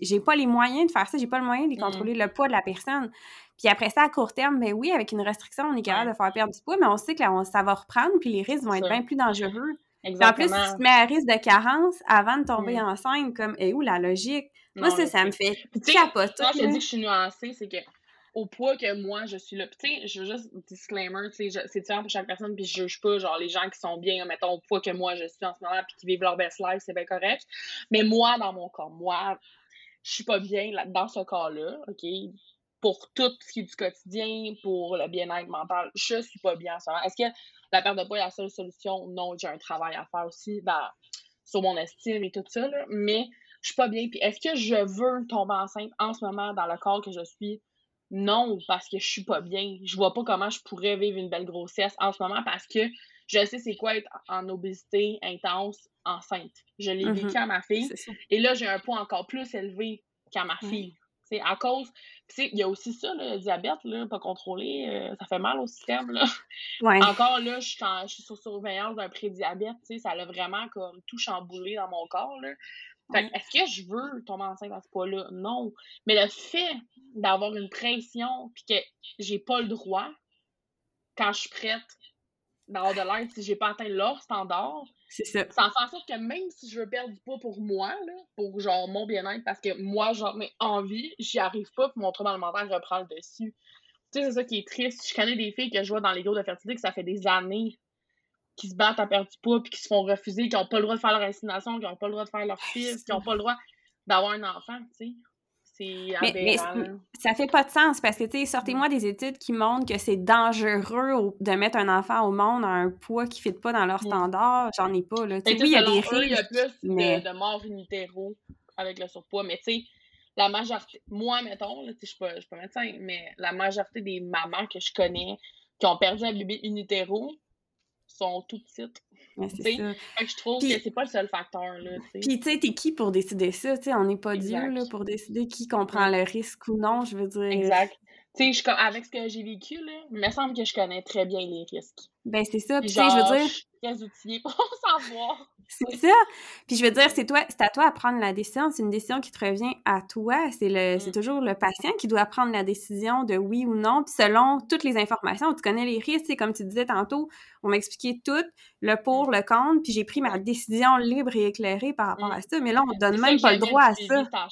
J'ai- pas les moyens de faire ça. J'ai pas le moyen de contrôler le poids de la personne. Puis après ça, à court terme, ben oui, avec une restriction, on est capable Ouais. de faire perdre du poids, mais on sait que là, on- ça va reprendre, puis les risques vont être bien plus dangereux. Puis en plus, tu te mets à risque de carence avant de tomber Mm. enceinte, comme, et où la logique? Moi, Non, ça, ça me fait capoter. Quand je te dis que je suis nuancée, c'est que au poids que moi je suis là. Tu sais, je veux juste disclaimer, tu sais, c'est différent pour chaque personne, puis je juge pas, genre les gens qui sont bien, mettons, au poids que moi je suis en ce moment, puis qui vivent leur best life, c'est bien correct. Mais moi, dans mon corps, moi, je suis pas bien là, dans ce cas-là, OK? Pour tout ce qui est du quotidien, pour le bien-être mental, je suis pas bien en ce moment. Est-ce que la perte de poids est la seule solution? Non, j'ai un travail à faire aussi, ben, sur mon estime et tout ça, là, mais je suis pas bien. Puis est-ce que je veux tomber enceinte en ce moment dans le corps que je suis? Non, parce que je suis pas bien. Je vois pas comment je pourrais vivre une belle grossesse en ce moment parce que je sais c'est quoi être en obésité intense enceinte. Je l'ai Mhm. vécu à ma fille. Et là, j'ai un poids encore plus élevé qu'à ma fille. C'est à cause. Il y a aussi ça, le diabète, là, pas contrôlé, euh, ça fait mal au système. Là. Ouais. Encore là, je suis, en- je suis sur surveillance d'un prédiabète, ça l'a vraiment comme tout chamboulé dans mon corps. Là. Fait est-ce que je veux tomber enceinte à ce poids-là? Non. Mais le fait d'avoir une pression puis que j'ai pas le droit, quand je suis prête, d'avoir de l'aide si j'ai pas atteint leur standard, C'est ça. ça en fait en sorte que même si je veux perdre du poids pour moi, là, pour genre mon bien-être, parce que moi, genre mes envies, j'y arrive pas, puis mon trouble alimentaire reprend le dessus. Tu sais, c'est ça qui est triste. Je connais des filles que je vois dans les groupes de fertilité que ça fait des années qui se battent à perdre du poids, puis qui se font refuser, qui ont pas le droit de faire leur insémination, qui ont pas le droit de faire leur fils, qui ont pas le droit d'avoir un enfant, tu sais. C'est Mais, mais ça fait pas de sens parce que, tu sais, sortez-moi des études qui montrent que c'est dangereux de mettre un enfant au monde à un poids qui ne fit pas dans leur Mm. standard. J'en ai pas, là. Tu sais, sais, oui, il y a des eux, il y a risques. plus de- mais- de, morts in utero avec le surpoids. Mais tu sais, la majorité, moi, mettons, je je suis pas médecin, mais la majorité des mamans que je connais qui ont perdu un bébé in utero sont tout petites. Ouais, je trouve que c'est pas le seul facteur, là. Puis, tu sais, t'es qui pour décider ça? On n'est pas Dieu, là, pour décider qui comprend le risque ou non, je veux dire. Exact. Tu sais, avec ce que j'ai vécu, là, il me semble que je connais très bien les risques. Ben, c'est ça. Puis Puis, tu sais, je veux dire, très outillée pour savoir. C'est ça. Puis je veux dire, c'est toi, c'est à toi à prendre la décision. C'est une décision qui te revient à toi. C'est le, c'est mm. toujours le patient qui doit prendre la décision de oui ou non. Puis selon toutes les informations, tu connais les risques. C'est comme tu disais tantôt, on m'a expliqué tout, le pour, le contre. Puis j'ai pris ma décision libre et éclairée par rapport à ça. Mais là, on ne donne même pas le droit à ça.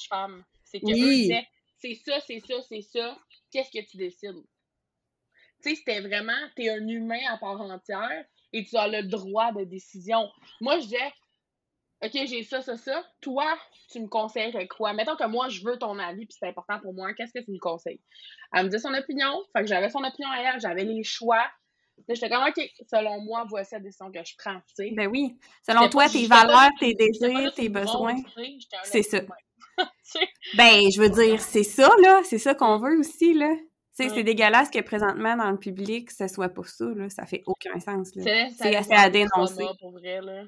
C'est que oui. c'est ça, c'est ça, c'est ça. Qu'est-ce que tu décides? Tu sais, c'était vraiment, tu es un humain à part entière et tu as le droit de décision. Moi, je disais, OK, j'ai ça, ça, ça. Toi, tu me conseillerais quoi? Mettons que moi, je veux ton avis, puis c'est important pour moi. Qu'est-ce que tu me conseilles? Elle me dit son opinion. Fait que j'avais son opinion à elle, j'avais les choix. J'étais comme, OK, selon moi, voici la décision que je prends. Ben oui. Selon toi, tes valeurs, tes désirs, tes besoins. C'est ça. ben, je veux dire, c'est ça, là. C'est ça qu'on veut aussi, là sais, c'est dégueulasse que présentement, dans le public, ce soit pas ça, là. Ça fait aucun sens, C'est assez à dénoncer. Pour vrai, là.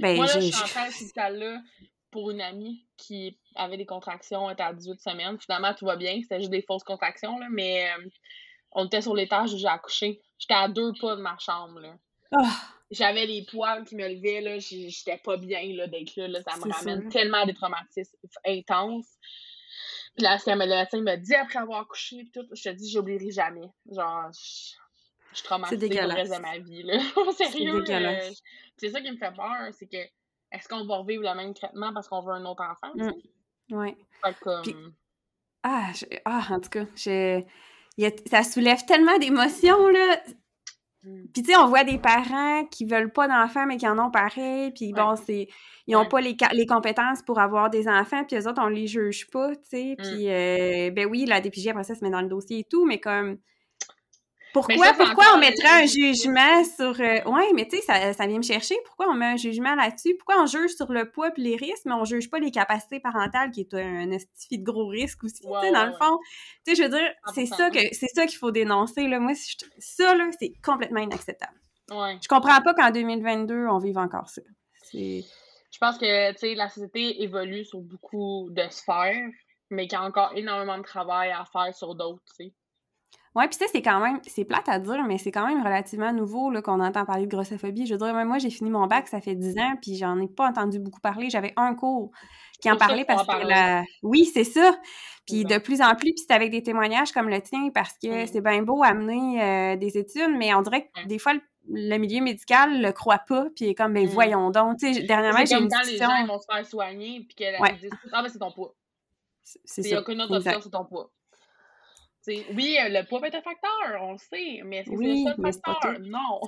Ben, Moi, là, je suis en train de là pour une amie qui avait des contractions, était à 18 semaines. Finalement, tout va bien. C'était juste des fausses contractions, là. Mais euh, on était sur l'étage où j'ai accouché. J'étais à deux pas de ma chambre, là. Ah! J'avais les poils qui me levaient, là. J'étais pas bien, là, d'être là, là. Ça me ramène tellement des traumatismes intenses. Puis là, ce médecin m'a dit après avoir accouché, tout, je te dis, j'oublierai jamais. Genre, je, je traumatisée pour le reste de ma vie, là. Sérieux, c'est ça qui me fait peur, c'est que est-ce qu'on va revivre le même traitement parce qu'on veut un autre enfant, mmh. Oui. Ah, ah, en tout cas, je... ça soulève tellement d'émotions, là. Mmh. Puis tu sais, on voit des parents qui veulent pas d'enfants, mais qui en ont pareil, puis bon, c'est... Ils ont pas les, les compétences pour avoir des enfants, puis eux autres, on les juge pas, tu sais, mmh. puis euh, ben oui, la DPJ, après ça, se met dans le dossier et tout, mais comme... Pourquoi, pourquoi on mettrait un jugement sur... Euh, ouais, mais tu sais, ça, ça, vient me chercher. Pourquoi on met un jugement là-dessus? Pourquoi on juge sur le poids et les risques, mais on juge pas les capacités parentales, qui est un estifi de gros risque aussi, tu sais, dans le fond? Tu sais, je veux dire, c'est ça que c'est ça qu'il faut dénoncer, là. Moi, ça, là, c'est complètement inacceptable. Ouais. Je comprends pas qu'en 2022, on vive encore ça. Je pense que, tu sais, la société évolue sur beaucoup de sphères, mais qu'il y a encore énormément de travail à faire sur d'autres, tu sais. Oui, puis ça, c'est quand même, c'est plate à dire, mais c'est quand même relativement nouveau qu'on entend parler de grossophobie. Je veux dire, moi, j'ai fini mon bac, ça fait 10 ans, puis j'en ai pas entendu beaucoup parler. J'avais un cours qui en parlait parce que la... Oui, c'est ça. Puis de plus en plus, puis c'est avec des témoignages comme le tien, parce que c'est bien beau amener euh, des études, mais on dirait que des fois, le, milieu médical le croit pas, puis est comme, ben mm. voyons donc. Tu sais, dernièrement, j'ai une discussion... les gens vont se faire soigner, puis qu'elle ouais. disent, ah ben c'est ton poids. C'est ça. Il n'y a aucune autre option, c'est ton poids oui, euh, le poids est un facteur, on le sait, mais est-ce que c'est le seul facteur? Non.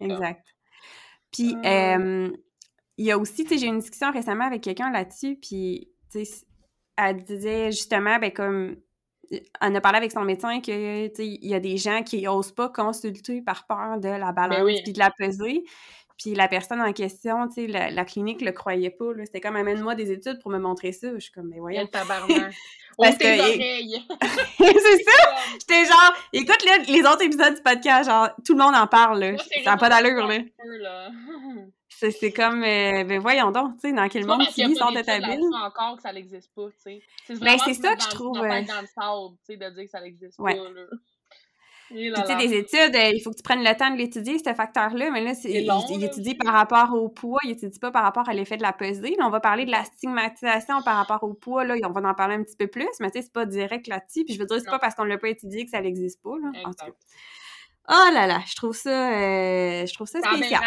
exact. Puis, euh. il y a aussi, tu sais, j'ai eu une discussion récemment avec quelqu'un là-dessus, puis, tu sais, elle disait justement, ben, comme, elle a parlé avec son médecin que, tu sais, il y a des gens qui n'osent pas consulter par peur de la ben balance puis de la peser. Puis la personne en question, tu sais, la, la, clinique le croyait pas. C'était comme amène-moi des études pour me montrer ça. Je suis comme, mais voyons. Parce oreilles. c'est ça! J'étais genre, écoute les autres épisodes du podcast, genre, tout le monde en parle, là. Ça n'a pas d'allure, là. C'est comme, euh, ben voyons donc, tu sais, dans quel monde sort de ta ville. encore que ça n'existe pas, tu sais. C'est ben, ça que je trouve. Euh... dans le sable, tu sais, de dire que ça n'existe pas, là. Tu sais, des études, euh, il faut que tu prennes le temps de l'étudier, ce facteur-là, mais là, il, étudie par rapport au poids, il étudie pas par rapport à l'effet de la pesée. Là, on va parler de la stigmatisation par rapport au poids, là, on va en parler un petit peu plus, mais tu sais, c'est pas direct là-dessus. Puis je veux dire, c'est pas parce qu'on l'a pas étudié que ça n'existe pas, là. Oh là là, je trouve ça, euh, je trouve ça spécial.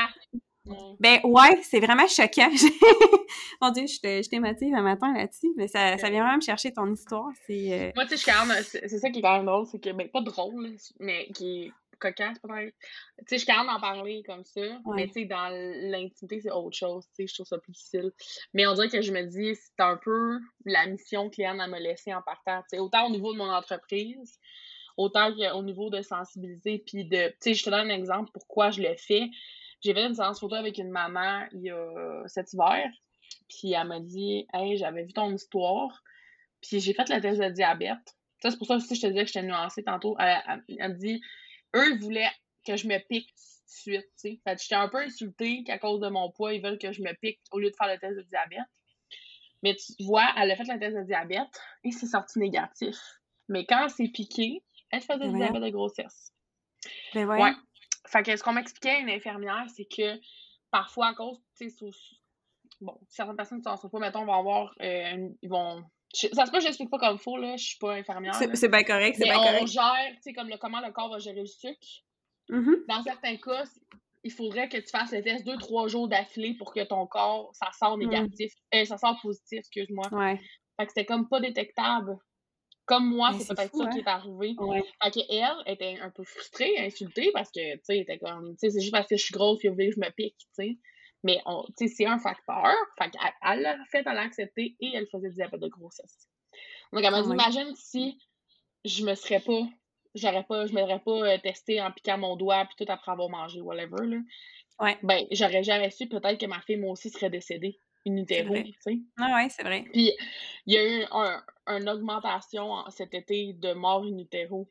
Ben ouais, c'est vraiment choquant. Mon Dieu, je t'émotive un matin là-dessus, mais ça, ça vient vraiment me chercher ton histoire. C'est, euh, Moi, tu sais, je suis C'est ça qui est quand même drôle, c'est que, ben, pas drôle, mais qui est cocasse peut-être. Tu sais, je suis quand même d'en parler comme ça, mais tu sais, dans l'intimité, c'est autre chose. Tu sais, je trouve ça plus difficile. Mais on dirait que je me dis, c'est un peu la mission que Léane m'a laissée en partant. Tu sais, autant au niveau de mon entreprise, autant qu'au niveau de sensibiliser, puis de. Tu sais, je te donne un exemple pourquoi je le fais j'ai fait une séance photo avec une maman il y a cet hiver. Puis elle m'a dit Hey, j'avais vu ton histoire. Puis j'ai fait la thèse de diabète. Ça, c'est pour ça aussi que je te disais que j'étais nuancée tantôt. Elle, me dit Eux, ils voulaient que je me pique tout de suite. sais. Fait j'étais un peu insultée qu'à cause de mon poids, ils veulent que je me pique au lieu de faire la thèse de diabète. Mais tu vois, elle a fait la thèse de diabète et c'est sorti négatif. Mais quand elle s'est piquée, elle faisait du diabète de grossesse. Mais ben ouais. Fait que ce qu'on m'expliquait une infirmière, c'est que parfois, à cause, tu sais, bon, certaines personnes qui s'en sortent pas, mettons, vont avoir, euh, ils vont ça se peut que je n'explique pas comme il faut, là. Je suis pas infirmière. C'est bien correct, c'est bien correct. on gère, tu sais, comme le, comment le corps va gérer le sucre. Mm-hmm. Dans certains cas, il faudrait que tu fasses le test deux, trois jours d'affilée pour que ton corps, ça sort mm. négatif. Euh, ça sort positif, excuse-moi. Ouais. Fait que c'était comme pas détectable. Comme moi, c'est peut-être ça qui hein. est arrivé. Ouais. Fait qu'elle était un peu frustrée, insultée, parce que, tu sais, était comme, tu sais, c'est juste parce que je suis grosse que je me pique, tu sais. Mais c'est un facteur. Fait elle l'a fait, elle l'a accepté et elle faisait du diabète de grossesse. Donc, elle m'a dit, imagine si je me serais pas, j'aurais pas, je m'aurais pas euh, testé en piquant mon doigt puis tout après avoir mangé, whatever, là. Ouais. Ben, j'aurais jamais su peut-être que ma fille, moi aussi, serait décédée utero, tu sais. Ah ouais, c'est vrai. Puis, il y a eu un, une augmentation cet été de morts in utero.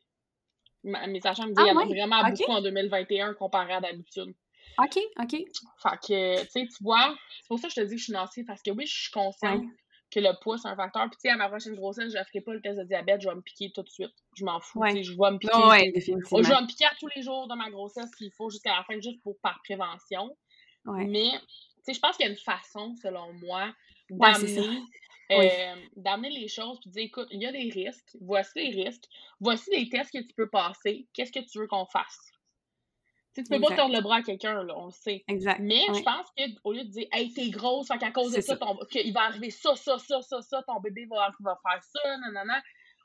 Mes sachants me disent qu'il y en a ah vraiment beaucoup en 2021 comparé à d'habitude. OK, OK. Fait que, tu sais, tu vois, c'est pour ça que je te dis que je suis nancée, parce que oui, je suis consciente que le poids, c'est un facteur. Puis, tu sais, à ma prochaine grossesse, je ne ferai pas le test de diabète, je vais me piquer tout de suite. Je m'en fous, tu sais, je vais me piquer. Ouais, définitivement. Je vais me piquer à tous les jours de ma grossesse s'il faut jusqu'à la fin, juste pour par prévention. Mais, je pense qu'il y a une façon, selon moi, d'amener euh, d'amener les choses puis de dire écoute, il y a des risques, voici les risques, voici les tests que tu peux passer, qu'est-ce que tu veux qu'on fasse? Tu peux pas tordre le bras à quelqu'un, là, on le sait. Exact. Mais je pense qu'au lieu de dire, hey, t'es grosse, fait qu'à cause de ça, il va arriver ça, ça, ça, ça, ça, ton bébé va, va faire ça, nanana.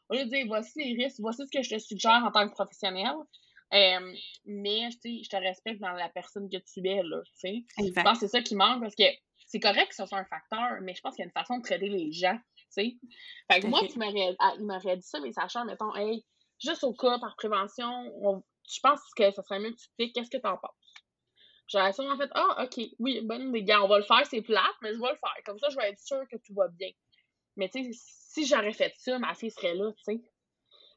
Au lieu de dire, voici les risques, voici ce que je te suggère en tant que professionnel. Euh, mais je te respecte dans la personne que tu es, là, tu sais. Je pense que c'est ça qui manque parce que c'est correct que ce soit un facteur, mais je pense qu'il y a une façon de traiter les gens, tu sais. Fait que moi, ah, il m'aurait dit ça, mais sachant, mettons, hey, juste au cas, par prévention, on, je pense que ça serait mieux que tu te qu'est-ce que t'en penses? J'aurais sûrement fait Ah, ok, oui, bonne idée, on va le faire, c'est plate, mais je vais le faire. Comme ça, je vais être sûre que tout va bien. Mais tu sais, si j'aurais fait ça, ma fille serait là, tu sais.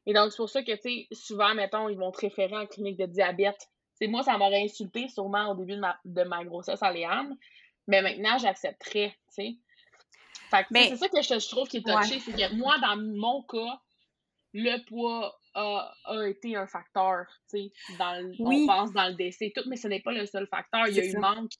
Et donc, c'est pour ça que, tu sais, souvent, mettons, ils vont te référer en clinique de diabète. Tu moi, ça m'aurait insulté sûrement au début de ma, de ma grossesse à Léane, mais maintenant, j'accepterais, tu sais. Fait que c'est ça que je, trouve qui est touché, c'est que moi, dans mon cas, le poids a, a été un facteur, tu sais, dans on pense dans le décès, tout, mais ce n'est pas le seul facteur. Il y a eu manque,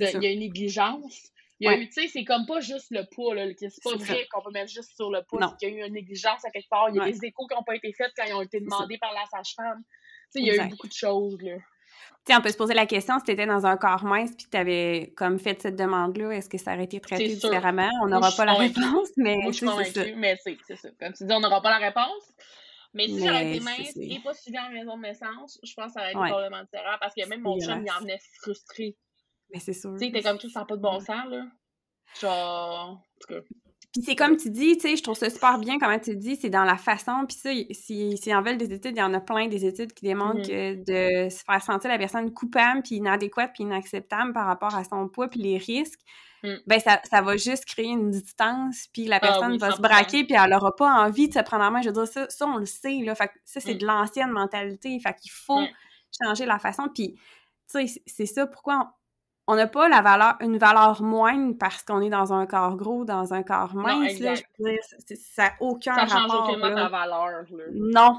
il y a eu négligence. Il y a eu, tu sais, c'est comme pas juste le poids, là. C'est pas vrai qu'on peut mettre juste sur le poids. Il y a eu une négligence à quelque part. Il y a des échos qui n'ont pas été faits quand ils ont été demandés par la sage-femme. Tu sais, il y a eu beaucoup de choses, là. sais, on peut se poser la question si tu étais dans un corps mince puis que tu avais comme fait cette demande-là, est-ce que ça aurait été traité différemment? On n'aura pas la réponse, mais. Moi, je suis convaincue, mais c'est ça. Comme tu dis, on n'aura pas la réponse. Mais si j'aurais été mince et pas suivi en maison de naissance, je pense que ça aurait été probablement différent parce que même mon chum, il en venait frustré. Mais c'est sûr. Tu sais, t'es comme tout, ça n'a pas de bon sens, là. Genre, en tout cas. Puis c'est comme tu dis, tu sais, je trouve ça super bien comment tu dis, c'est dans la façon. Puis ça, si, si en veulent des études, il y en a plein des études qui démontrent mmh. que de se faire sentir la personne coupable, puis inadéquate, puis inacceptable par rapport à son poids, puis les risques, Mm. ben ça, ça, va juste créer une distance, puis la ah personne va se braquer, puis elle n'aura pas envie de se prendre en main. Je veux dire, ça, ça on le sait, là. Fait ça, c'est mm. de l'ancienne mentalité. Fait qu'il faut mm. changer la façon. Puis, tu sais, c'est ça pourquoi on n'a pas la valeur, une valeur moindre parce qu'on est dans un corps gros, dans un corps mince. là, je veux dire, ça n'a aucun ça change aucunement ta valeur. Non.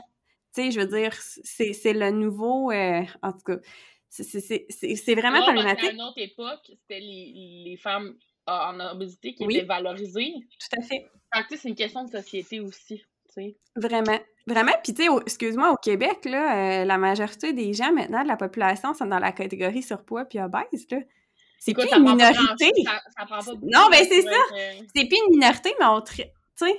Tu sais, je veux dire, c'est le nouveau... Euh, en tout cas c'est vraiment ouais, problématique. À une autre époque, c'était les, les, femmes en obésité qui étaient valorisées. Tout à fait. c'est une question de société aussi. sais. Vraiment. Vraiment. Puis, tu sais, excuse-moi, au Québec, là, euh, la majorité des gens maintenant de la population sont dans la catégorie surpoids puis obèse. Là. C'est plus une minorité. non, ben c'est ça. C'est plus une minorité, mais on,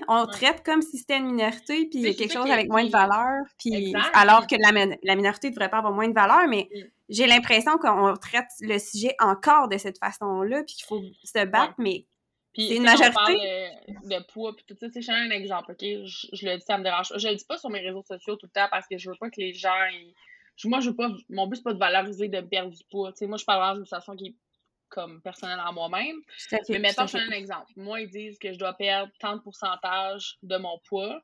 on traite comme si c'était une minorité, puis il y a quelque chose avec moins de valeur, puis alors que la, la minorité devrait pas avoir moins de valeur, mais mm. j'ai l'impression qu'on traite le sujet encore de cette façon-là, puis qu'il faut se battre, mais c'est une majorité. de, poids, puis tout ça, c'est un exemple, OK? Je, le dis, ça me dérange Je le dis pas sur mes réseaux sociaux tout le temps parce que je veux pas que les gens... Moi, je veux pas... Mon but, c'est pas de valoriser, de perdre du poids. Tu sais, moi, je parle d'une façon qui comme personnel à moi-même. Mais mettons, je donne un exemple. Moi, ils disent que je dois perdre tant de pourcentage de mon poids.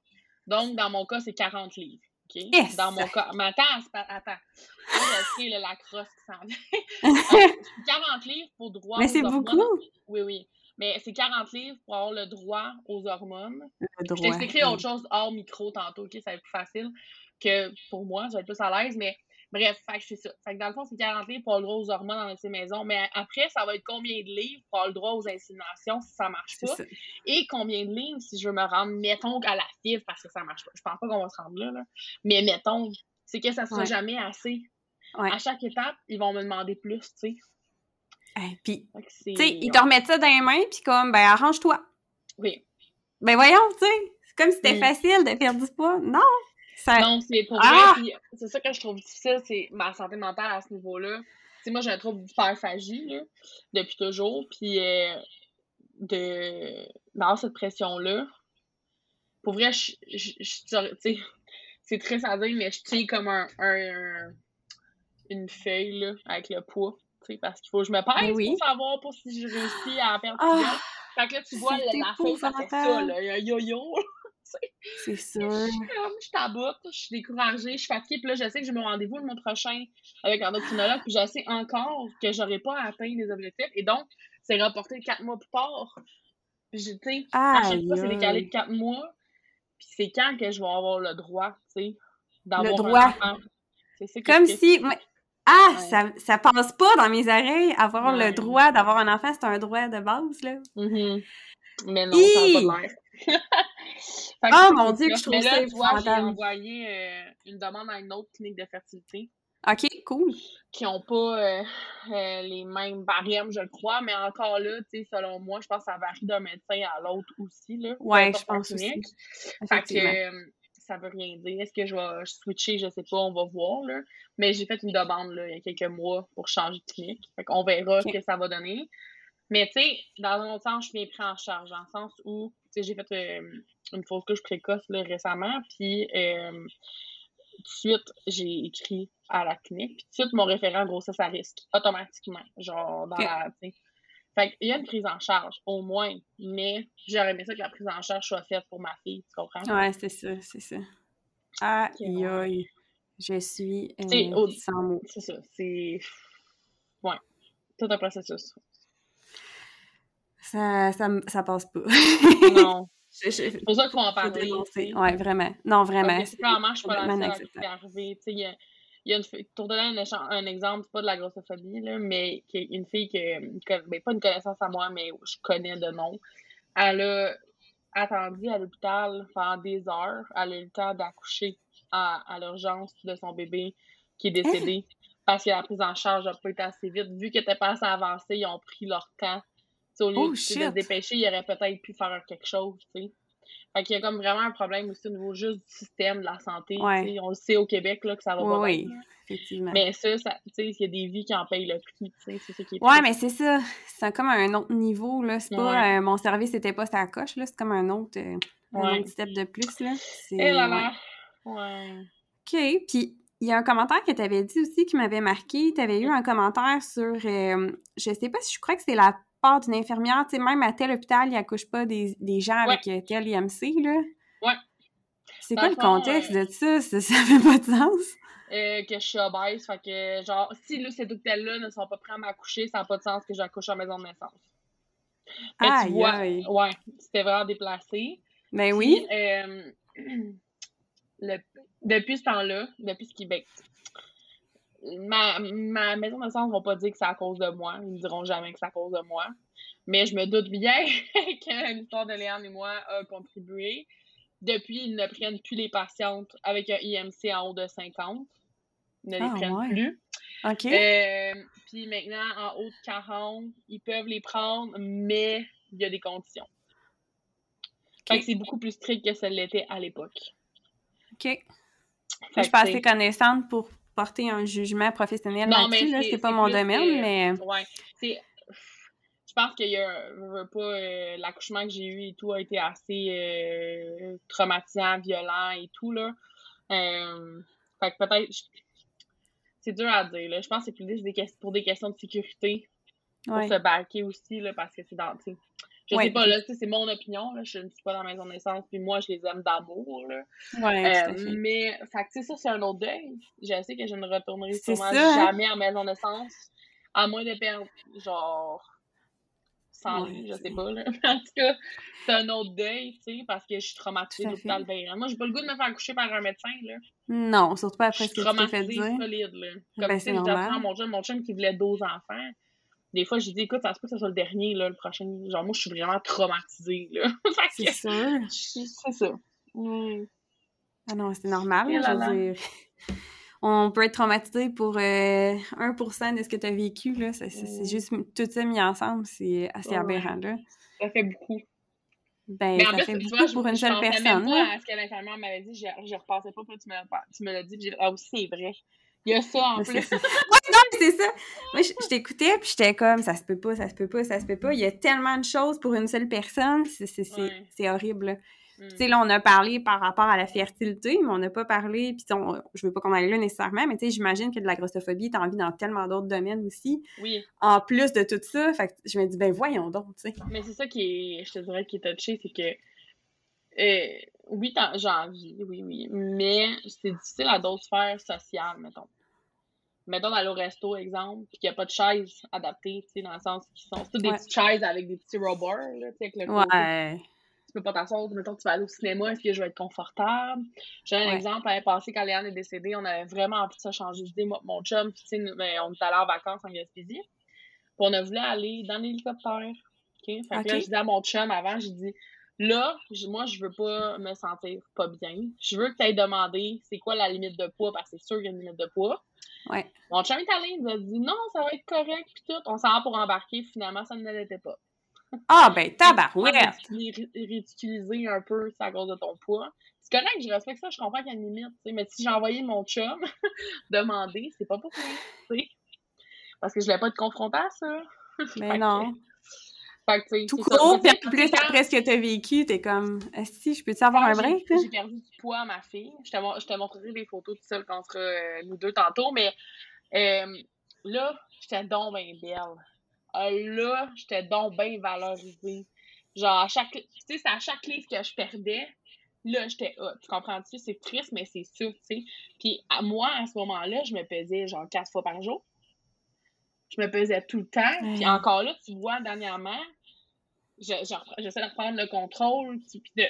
Donc, dans mon cas, c'est 40 livres. OK? Dans mon cas. Mais attends, attends. Je la crosse qui s'en vient. 40 livres pour droit Mais c'est beaucoup. Oui, oui. Mais c'est 40 livres pour avoir le droit aux hormones. Le droit. Je t'expliquerai autre chose hors micro tantôt, OK? Ça va être plus facile que pour moi. Je vais être plus à l'aise. Mais Bref, fait que c'est ça. Fait que dans le fond, c'est 40 livres pour le droit aux hormones dans ces maisons. Mais après, ça va être combien de livres pour le droit aux inséminations si ça marche pas? Et combien de livres si je veux me rendre, mettons, à la FIV parce que ça marche pas. Je pense pas qu'on va se rendre là, là. Mais mettons, c'est que ça sera jamais assez. À chaque étape, ils vont me demander plus, tu sais. puis, tu sais, ils te remettent ça dans les mains, puis comme, ben, arrange-toi. Oui. Ben, voyons, tu sais. C'est comme si c'était facile de faire du poids. Non! Non, c'est pour ah! c'est ça que je trouve difficile, c'est ma santé mentale à ce niveau-là. Sais, moi, j'ai un trouble d'hyperphagie, là, depuis toujours, puis euh, de... dans cette pression-là, pour vrai, je, je, sais, c'est très à dire, mais je tiens comme un, un, une feuille, là, avec le poids, parce qu'il faut que je me pèse oui. pour savoir pour si je réussis à perdre ah! Fait que là, tu vois, la feuille, ça fait ça, là, un yo-yo. C'est sûr. Je suis taboute, je suis découragée, je suis fatiguée. Puis là, je sais que j'ai mon rendez-vous le mois prochain avec un endocrinologue. Puis je sais encore que j'aurai pas atteint les objectifs. Et donc, c'est reporté quatre mois plus tard. Puis, tu sais, à chaque fois, c'est décalé de quatre mois. Puis c'est quand que je vais avoir le droit, tu sais, d'avoir le droit. un C'est Comme si... Ah, ça, ça passe pas dans mes oreilles, avoir le droit d'avoir un enfant, c'est un droit de base, là. Mm-hmm. Mais non, ça n'a pas l'air. Oh mon dieu, que je trouve ça J'ai envoyé euh, une demande à une autre clinique de fertilité. OK, cool. Qui n'ont pas euh, euh, les mêmes barèmes, je crois, mais encore là, tu sais, selon moi, je pense que ça varie d'un médecin à l'autre aussi, là. Ouais, je pense aussi. Fait que ça veut rien dire. Est-ce que je vais switcher, je sais pas, on va voir, là. Mais j'ai fait une demande, là, il y a quelques mois pour changer de clinique. Fait qu'on verra ce que ça va donner. Mais tu sais, dans un autre sens, je suis bien pris en charge, dans le sens où, tu sais, j'ai fait une fausse couche précoce là, récemment, puis euh, tout de suite, j'ai écrit à la clinique, puis tout de suite, mon référent grossesse à risque, automatiquement, genre dans la, tu sais. Fait qu'il y a une prise en charge, au moins, mais j'aurais aimé ça que la prise en charge soit faite pour ma fille, tu comprends? Ouais, c'est ça, c'est ça. Aïe, aïe, je suis euh, sans mots. C'est ça, c'est... Ouais, tout un processus. Ça, ça, ça passe pas. non. C'est pour ça qu'il faut en parler. Oui, vraiment. Non, vraiment. Clairement, je suis pas la seule qui est arrivée. Il y a, y a une fille, pour donner un, un exemple, c'est pas de la grossophobie, là, mais qui une fille que, ben, pas une connaissance à moi, mais je connais de nom. Elle a attendu à l'hôpital pendant des heures. Elle a eu le temps d'accoucher à, à l'urgence de son bébé qui est décédé. Hein? Parce que la prise en charge n'a pas été assez vite. Vu qu'elle était pas assez avancée, ils ont pris leur temps au lieu oh, de se dépêcher, il aurait peut-être pu faire quelque chose, tu sais. Fait qu'il y a comme vraiment un problème aussi au niveau juste du système de la santé. On le sait au Québec là, que ça va pas oui, bien. effectivement. Mais ça, ça tu sais, il y a des vies qui en payent le prix, c'est ça qui est Ouais, mais c'est ça. C'est comme un autre niveau, là. C'est pas euh, mon service n'était pas sa coche, là. C'est comme un autre, euh, un autre step de plus, là. Et eh là là. Ouais. OK. Puis il y a un commentaire que tu avais dit aussi qui m'avait marqué. Tu avais eu un commentaire sur, euh, je sais pas si je crois que c'est la part d'une infirmière, tu sais, même à tel hôpital, il accouche pas des, des gens avec euh, tel IMC, là. Ouais. C'est quoi le contexte euh, de ça? ça? Ça fait pas de sens. Euh, que je suis obèse, fait que, genre, si là, ces hôtels-là ne sont pas prêts à m'accoucher, ça n'a pas de sens que j'accouche en maison de naissance. Ah, tu vois, ouais, c'était vraiment déplacé. Ben oui. le, depuis ce temps-là, depuis ce Québec, ma, ma maison de naissance ne va pas dire que c'est à cause de moi. Ils ne diront jamais que c'est à cause de moi. Mais je me doute bien que l'histoire de Léane et moi a contribué. Depuis, ils ne prennent plus les patientes avec un IMC en haut de 50. Ils ne les ah, prennent plus. OK. Euh, puis maintenant, en haut de 40, ils peuvent les prendre, mais il y a des conditions. Fait que c'est beaucoup plus strict que ça l'était à l'époque. OK. je suis assez connaissante pour porter un jugement professionnel là-dessus, là, c'est pas mon domaine, mais... Ouais, Je pense qu'il y a pas euh, l'accouchement que j'ai eu et tout a été assez euh, traumatisant, violent et tout là. Euh, fait que peut-être c'est dur à dire là. Je pense que c'est plus des, pour des questions de sécurité pour se baquer aussi là parce que c'est dans je sais pas, là, c'est mon opinion, là, je ne suis pas dans la maison de naissance, puis moi, je les aime d'amour, là. Ouais, euh, mais, fait que, ça, c'est un autre deuil. Je sais que je ne retournerai sûrement hein? jamais en maison de naissance, à moins de perdre, genre, sans lui, je sais pas, là. en tout cas, c'est un autre deuil, tu sais, parce que je suis traumatisée de l'hôpital Bayran. Moi, j'ai pas le goût de me faire coucher par un médecin, là. Non, surtout pas après ce que tu fait dire. solide, là. Comme, ben, tu sais, mon chum, mon chum qui voulait 12 enfants. Des fois, j'ai dit, écoute, ça se peut que ce soit le dernier, là, le prochain. Genre, moi, je suis vraiment traumatisée, là. c'est sûr. C'est ça. Ah non, c'est normal, je veux dire on peut être traumatisé pour 1% euh, de ce que tu as vécu. Là. C'est, mm. juste tout ça mis ensemble, c'est assez aberrant. Là. Ça fait beaucoup. Ben, ça fait beaucoup pour une seule personne. Même pas à ce que l'infirmière m'avait dit, je, je repassais pas, puis tu me, tu me l'as dit, puis j'ai ah oui, c'est vrai. Il y a ça en plus. non, c'est ça. Moi, je, t'écoutais, puis j'étais comme, ça se peut pas, ça se peut pas, ça se peut pas. Il y a tellement de choses pour une seule personne, c'est horrible. Tu sais, là, on a parlé par rapport à la fertilité, mais on n'a pas parlé, puis je veux pas qu'on aille là nécessairement, mais tu sais, j'imagine que de la grossophobie, t'as envie dans tellement d'autres domaines aussi. Oui. En plus de tout ça, fait que je me dis, ben voyons donc, tu sais. Mais c'est ça qui est, je te dirais, qui est touché, c'est que, euh, oui, j'ai envie, oui, oui, mais c'est difficile à d'autres sphères sociales, mettons. Mettons d'aller au resto, exemple, puis qu'il n'y a pas de chaise adaptée, tu sais, dans le sens qu'ils sont toutes des petites chaises avec des petits robots, là, tu sais, avec le Ouais. Tu peux pas t'asseoir, mettons tu vas aller au cinéma, est-ce que je vais être confortable? J'ai un exemple, l'année passée, quand Léane est décédée, on avait vraiment envie de se changer d'idée, mon chum, puis tu sais, ben, on était allé en vacances en Gaspésie, puis on a voulu aller dans l'hélicoptère, OK? Fait que là, je dis à mon chum avant, j'ai dit, là, moi, je veux pas me sentir pas bien, je veux que tu aies demandé c'est quoi la limite de poids, parce que c'est sûr qu'il y a une limite de poids. Ouais. Mon chum il nous a dit, non, ça va être correct, puis tout, on s'en va pour embarquer, finalement, ça ne l'était pas. Ah, ben, tabarouette! ridiculiser un peu à cause de ton poids. C'est correct, je respecte ça, je comprends qu'il y a une limite, mais si j'ai envoyé mon chum demander, c'est pas pour tu sais. Parce que je voulais pas te confronter à ça. Mais non. Fait que, Tout court, puis en plus, après ce que t'as vécu, t'es comme, si je peux-tu avoir un break? J'ai perdu du poids à ma fille. Je te, montrerai des photos tout seul contre euh, nous deux tantôt, mais euh, là, j'étais donc bien belle. Ah, là, j'étais donc bien valorisée. Genre, à chaque, tu sais, c'est à chaque livre que je perdais, là, j'étais hot. Tu comprends-tu? C'est triste, mais c'est sûr, tu sais. Puis, à moi, à ce moment-là, je me pesais genre quatre fois par jour. Je me pesais tout le temps. Puis encore là, tu vois, dernièrement, j'essaie de reprendre le contrôle, puis de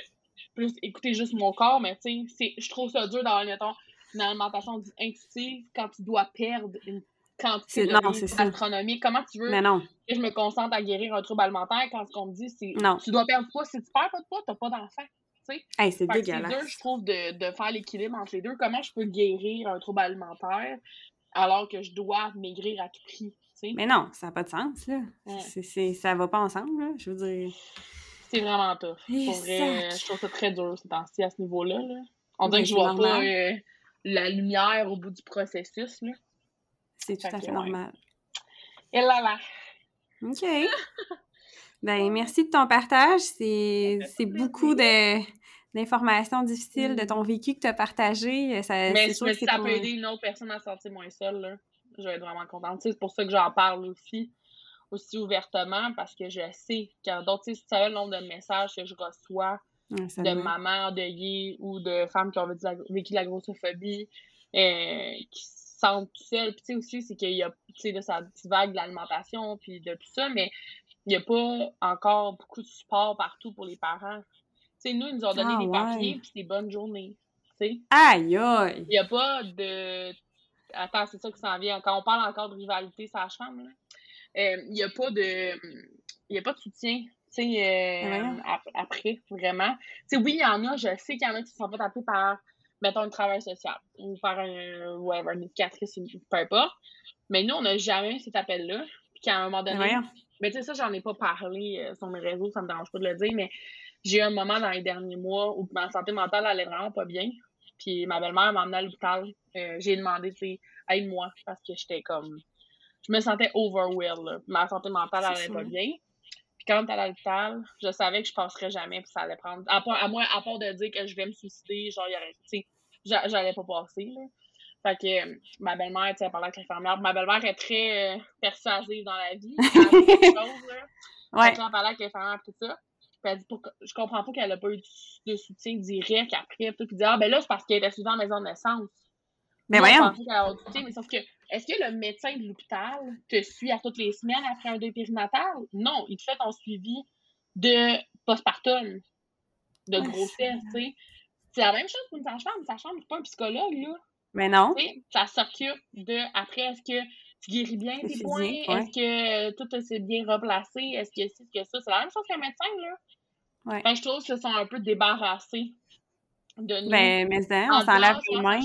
plus écouter juste mon corps, mais tu sais, je trouve ça dur d'avoir, mettons, une alimentation intuitive quand tu dois perdre une quantité de astronomique. Comment tu veux que je me concentre à guérir un trouble alimentaire quand ce qu'on me dit, c'est tu dois perdre poids. Si tu perds pas de poids, t'as pas d'enfant. Hey, c'est dégueulasse. deux, je trouve, de, de faire l'équilibre entre les deux. Comment je peux guérir un trouble alimentaire alors que je dois maigrir à tout prix? Mais non, ça n'a pas de sens. Là. C'est, ça va pas ensemble. Là, je veux dire. C'est vraiment tough. Pour vrai, je trouve ça très dur ces temps-ci à ce niveau-là. Là. On dirait que je vois pas euh, la lumière au bout du processus. Là. C'est tout à fait normal. Et là là. OK. ben, merci de ton partage. C'est beaucoup d'informations difficiles de ton vécu que tu as partagé. Ça, Mais sûr si ça peut aider une autre personne à se sentir moins seule, là, je vais être vraiment contente. C'est pour ça que j'en parle aussi, aussi ouvertement, parce que je sais a d'autres, tu sais, le nombre de messages que je reçois de mamans endeuillées ou de femmes qui ont vécu la grossophobie, euh, qui sentent tout seul. Puis, tu sais, aussi, c'est qu'il y a, tu sais, de sa petite vague de l'alimentation, puis de tout ça, mais il n'y a pas encore beaucoup de support partout pour les parents. Tu sais, nous, ils nous ont donné ah, des papiers, puis des bonnes journées. Aïe, aïe! Il n'y a pas de. Attends, c'est ça qui s'en vient. Quand on parle encore de rivalité sage-femme, euh, il n'y a pas de. Il a pas de soutien tu sais, euh, après, vraiment. Tu sais, oui, il y en a, je sais qu'il y en a qui se sont pas appelés par mettons, un travail social ou faire un, whatever, une éducatrice, peu importe. Mais nous, on n'a jamais eu cet appel-là. Puis qu'à un moment donné, mais tu sais, ça, j'en ai pas parlé euh, sur mes réseaux, ça me dérange pas de le dire, mais j'ai eu un moment dans les derniers mois où ma santé mentale allait vraiment pas bien. Puis ma belle-mère m'a emmené à l'hôpital. Euh, j'ai demandé, tu sais, aide-moi, parce que j'étais comme. Je me sentais overwhelmed. Ma santé mentale allait pas bien. Puis quand t'es à l'hôpital, je savais que je passerais jamais, puis ça allait prendre. À, part, à moins, à part de dire que je vais me suicider, genre, tu sais, j'allais pas passer, là. Fait que ma belle-mère, tu sais, elle parlait avec l'infirmière. Ma belle-mère est très euh, persuasive dans la vie. Elle a des choses, là. Ouais. Fait elle parlait avec l'infirmière, tout ça. Puis elle dit, je comprends pas qu'elle a pas eu de soutien direct après. Puis dit, ah, ben là, c'est parce qu'elle était souvent en maison de naissance. Mais voyons. Je qu'elle a du soutien, mais sauf que est-ce que le médecin de l'hôpital te suit à toutes les semaines après un deuil périnatal? Non, il te fait ton suivi de postpartum, de grossesse, tu sais. C'est la même chose pour une sage-femme. Une sage-femme, c'est pas un psychologue, là. Mais non. ça s'occupe de, après, est-ce que tu guéris bien tes points? Est-ce que tout s'est bien replacé? Est-ce que c'est que ça? C'est la même chose qu'un médecin, là. Ouais. Ben, je trouve qu'ils se sont un peu débarrassés de nous. Ben, mais ça, on s'en lave les mains.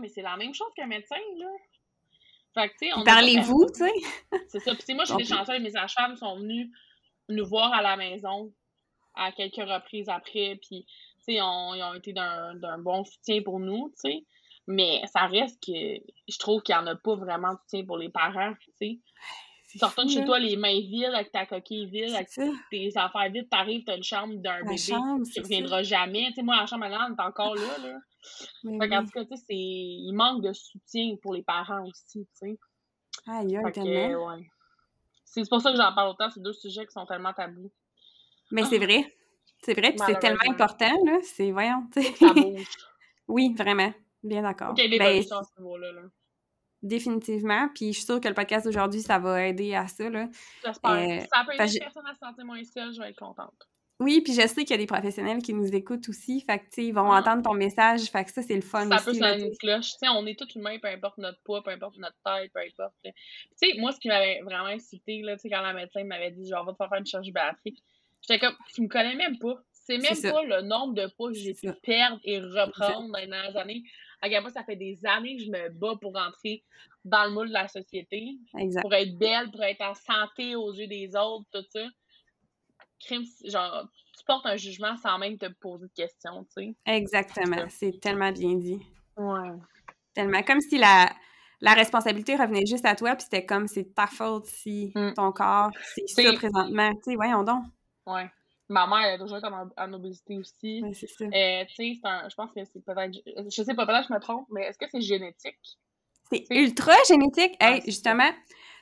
Mais c'est la même chose qu'un médecin, là. Fait que, Parlez-vous, tu sais. C'est ça. Puis, moi, j'ai des chanceux, mes sages-femmes sont venus nous voir à la maison à quelques reprises après. Puis, tu sais, ils ont été d'un bon soutien pour nous, tu sais. Mais ça reste que je trouve qu'il n'y en a pas vraiment de soutien pour les parents, tu sais. Tu retournes chez toi les mains vides, avec ta coquille vide, avec tes affaires vides, t'arrives, t'as une chambre d'un bébé chambre, qui reviendra jamais. Tu sais, moi, la chambre à est encore là, là. Mais fait oui. en tout cas, tu sais, il manque de soutien pour les parents aussi, tu sais. Aïe, aïe, tellement. Ouais. C'est pour ça que j'en parle autant, ces deux sujets qui sont tellement tabous. Mais c'est vrai. C'est vrai, puis c'est tellement important, là. C'est, voyons, tu sais. Ça bouge. oui, vraiment. Bien d'accord. Ben, là. Définitivement. Puis je suis sûre que le podcast d'aujourd'hui, ça va aider à ça. Là. J'espère. Euh, ça peut aider une personne à se sentir moins seule, je vais être contente. Oui, puis je sais qu'il y a des professionnels qui nous écoutent aussi. Fait que, ils vont ah. entendre ton message. Fait que ça, c'est le fun ça aussi. Ça peut sonner une cloche. sais, on est tous humains, peu importe notre poids, peu importe notre taille, peu importe. Tu sais, moi, ce qui m'avait vraiment incité, là, quand la médecin m'avait dit, genre, va te faire une chirurgie bariatrique, j'étais comme, tu me connais même pas. C'est même pas le nombre de poids que j'ai pu perdre et reprendre dans les dernières années. À quel ça fait des années que je me bats pour rentrer dans le moule de la société. Pour être belle, pour être en santé aux yeux des autres, tout ça. Crime, genre, tu portes un jugement sans même te poser de questions, tu sais. Exactement. C'est tellement bien dit. Ouais. Tellement. Comme si la, la responsabilité revenait juste à toi, puis c'était comme c'est ta faute si mm. ton corps, c'est ça présentement. Tu sais, voyons donc. Ouais. Ma mère, elle a toujours été en, obésité aussi. Ouais, c'est ça. Euh, tu sais, je pense que c'est peut-être. Je sais pas, peut-être que je me trompe, mais est-ce que c'est génétique? C'est ultra génétique. Hey, justement,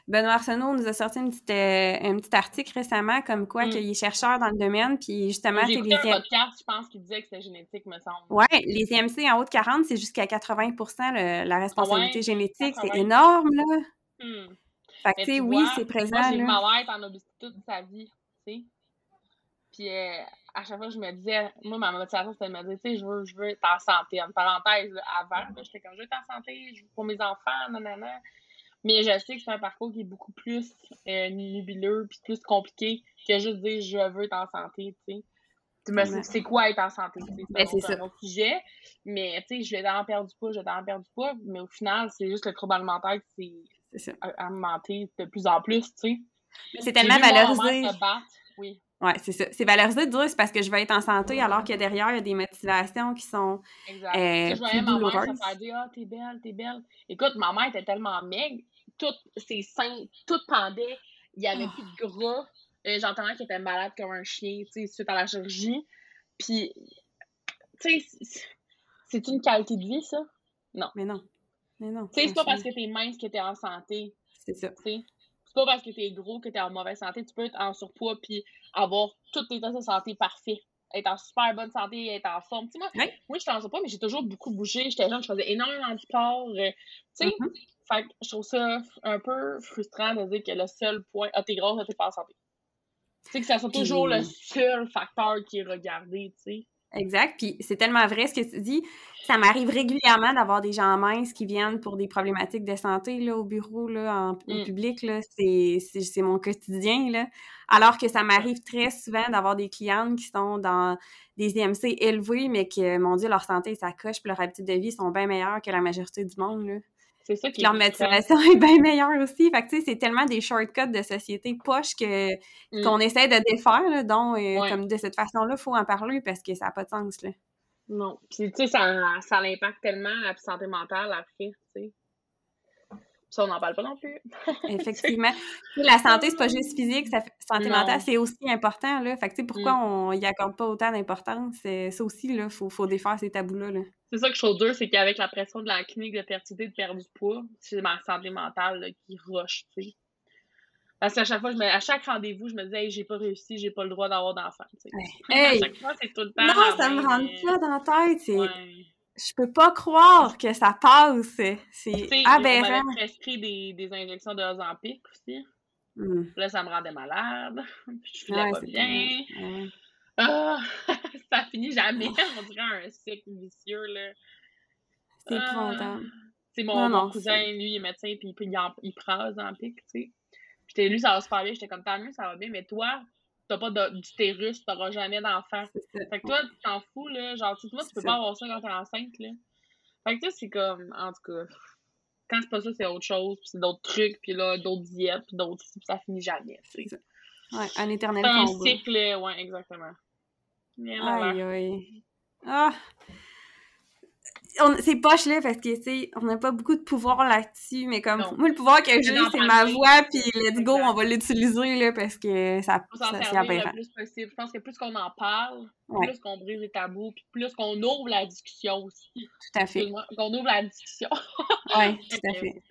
Benoît Arsenault nous a sorti une petite, euh, un petit article récemment comme quoi mm. qu'il est chercheur dans le domaine, puis justement... Écouté les... un podcast, je pense, qui disait que c'était génétique, me semble. Oui, les IMC en haut de 40, c'est jusqu'à 80% la responsabilité génétique. C'est énorme, là. Hmm. Fait que, tu sais, oui, c'est présent. Moi, j'ai ma mère en obésité toute sa vie, tu sais. Puis euh, à chaque fois, je me disais, moi, ma motivation, c'était de me dire, tu sais, je veux, je veux être en santé. En parenthèse, avant, j'étais comme, je veux être en santé, je veux pour mes enfants, nanana. Mais je sais que c'est un parcours qui est beaucoup plus euh, nubuleux puis plus compliqué que juste dire, je veux être en santé, tu sais. C'est quoi être en santé? Ben, c'est un autre sujet. Mais, tu sais, je vais dans perdre du poids, je vais dans perdre du poids. Mais au final, c'est juste le trouble alimentaire qui s'est augmenté de plus en plus, tu sais. C'est tellement valorisé. Oui. Oui, c'est ça. C'est valorisé de dire c'est parce que je veux être en santé, alors que derrière, il y a des motivations qui sont. Exact. Euh, je voyais ma mère se faire dire Ah, t'es belle, t'es belle. Écoute, ma mère était tellement maigre, toutes ses seins, tout pendait, il n'y avait plus de gras. Euh, J'entendais qu'elle était malade comme un chien, tu sais, suite à la chirurgie. Puis, tu sais, c'est une qualité de vie, ça? Non. Mais non. Mais non. Tu sais, c'est pas parce que t'es mince que t'es en santé. C'est ça. Pas parce que t'es gros que t'es en mauvaise santé. Tu peux être en surpoids puis avoir toutes tes de santé parfaits. Être en super bonne santé, être en forme. moi, moi je pense pas, mais j'ai toujours beaucoup bougé. J'étais jeune, je faisais énormément de sport. Euh, tu sais, mm-hmm. je trouve ça un peu frustrant de dire que le seul point, ah, t'es grosse, t'es pas en santé. Tu sais, que ça soit toujours le seul facteur qui est regardé, tu sais. Exact. Puis c'est tellement vrai ce que tu dis. Ça m'arrive régulièrement d'avoir des gens minces qui viennent pour des problématiques de santé là, au bureau, là, en, au mm. public. C'est mon quotidien. Là. Alors que ça m'arrive très souvent d'avoir des clientes qui sont dans des IMC élevés, mais que, mon Dieu, leur santé, ça coche, puis leur habitude de vie sont bien meilleures que la majorité du monde. Là. C'est ça qui Leur motivation est bien meilleure aussi. Fait que, tu sais, c'est tellement des shortcuts de société poche que, mm. qu'on essaie de défaire, là, donc, euh, comme de cette façon-là, il faut en parler parce que ça n'a pas de sens, là. Non. Puis, tu sais, ça, ça l'impacte tellement la santé mentale après, tu sais. Ça, on n'en parle pas non plus. Effectivement. la santé, c'est pas juste physique, ça santé mentale, c'est aussi important. Là. Fait que, pourquoi mm. on y accorde pas autant d'importance? Ça aussi, il faut, faut défaire ces tabous-là. Là. C'est ça que je trouve dur, c'est qu'avec la pression de la clinique de fertilité de perdre du poids, c'est ma santé mentale qui rush, tu sais. Parce qu'à chaque fois, je me, à chaque rendez-vous, je me disais, hey, j'ai pas réussi, j'ai pas le droit d'avoir d'enfant. Hey. À chaque fois, c'est tout le temps. Non, ça me rentre pas dans la tête. Je peux pas croire que ça passe. C'est aberrant. On prescrit des, des injections de Ozempic aussi. Hmm. Là, ça me rendait malade. Je filais pas bien. Ah, ça finit jamais. On dirait un cycle vicieux, là. C'est ah. C'est mon, mon cousin, lui, il est médecin, puis il, il, prend Ozempic, tu sais. Puis lui, ça va super bien. J'étais comme, tant mieux, ça va bien. Mais toi, t'as pas d'utérus, t'auras jamais d'enfant. Fait que toi, tu t'en fous, là. Genre, tu vois, tu peux pas avoir ça quand t'es enceinte, là. Fait que sais, c'est comme, en tout cas, quand c'est pas ça, c'est autre chose, puis c'est d'autres trucs, puis là, d'autres diètes, puis d'autres, ça finit jamais, tu sais. Ouais, un éternel un cycle, ouais, exactement. Aïe, aïe. Ah! C'est poche là parce que tu sais on n'a pas beaucoup de pouvoir là-dessus mais comme moi le pouvoir que j'ai c'est ma voix puis let's go on va l'utiliser là parce que ça ça c'est le plus possible. Je pense que plus qu'on en parle plus qu'on brise les tabous puis plus qu'on ouvre la discussion aussi. Tout à fait. Qu'on ouvre la discussion. Oui tout à fait.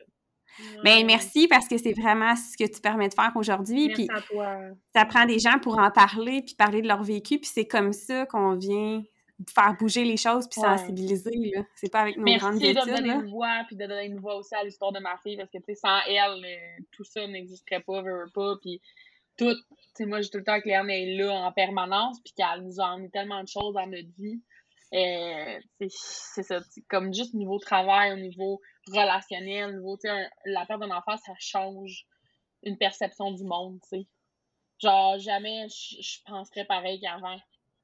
ben, merci parce que c'est vraiment ce que tu permets de faire aujourd'hui. Puis ça prend des gens pour en parler puis parler de leur vécu. Puis c'est comme ça qu'on vient faire bouger les choses puis sensibiliser, là. C'est pas avec nos Merci grandes études, de donner une voix puis de donner une voix aussi à l'histoire de ma fille parce que, tu sais, sans elle, euh, tout ça n'existerait pas, veux, pas, puis tout, tu sais, moi, j'ai tout le temps que Léane est là en permanence puis qu'elle nous a emmené tellement de choses dans notre vie. Euh, c'est ça, comme juste au niveau travail, au niveau relationnel, au niveau, tu sais, la perte d'un enfant, ça change une perception du monde, tu sais. Genre, jamais je penserais pareil qu'avant,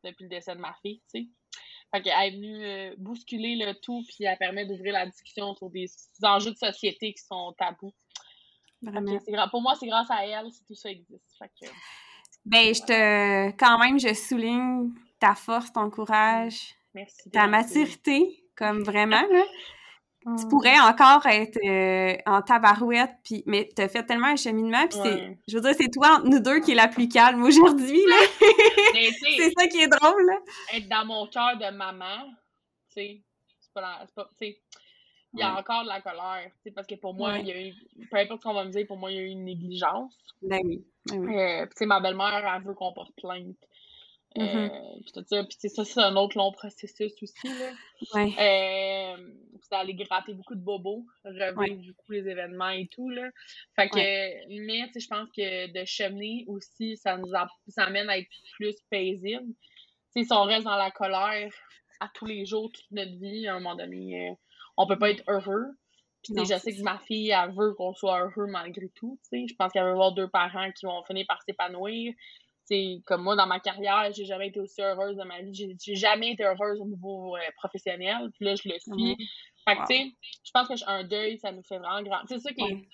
depuis le décès de ma fille, tu sais. Fait qu'elle est venue euh, bousculer le tout, puis elle permet d'ouvrir la discussion sur des enjeux de société qui sont tabous. Vraiment. Pour moi, c'est grâce à elle si tout ça existe. Fait que... Ben, je te. Quand même, je souligne ta force, ton courage, Merci, ta maturité, comme vraiment, là. Tu pourrais encore être euh, en tabarouette, puis, mais t'as fait tellement un cheminement, puis c'est, je veux dire, c'est toi entre nous deux qui est la plus calme aujourd'hui, là. c'est ça qui est drôle, là. Être dans mon cœur de maman, tu sais, c'est pas, tu sais, il y a encore de la colère, tu sais, parce que pour moi, il y a eu, peu importe ce qu'on va me dire, pour moi, il y a eu une négligence. Ben oui. Ben oui. Euh, tu sais, ma belle-mère, elle veut qu'on porte plainte. Mm-hmm. Euh, puis ça. C'est un autre long processus aussi. Là. Ouais. Euh, d'aller gratter beaucoup de bobos, revivre du coup les événements et tout. Là. Fait que, mais je pense que de cheminer aussi, ça nous amène à être plus paisible. si on reste dans la colère à tous les jours, toute notre vie, à un moment donné, euh, on peut pas être heureux. Puis je sais que ma fille, elle veut qu'on soit heureux malgré tout. Je pense qu'elle veut avoir deux parents qui vont finir par s'épanouir comme moi, dans ma carrière, j'ai jamais été aussi heureuse de ma vie. J'ai jamais été heureuse au niveau euh, professionnel. Puis là, je le suis. Mhm. Fait que, tu sais, je pense qu'un deuil, ça nous fait vraiment grand. C'est ça qui, est,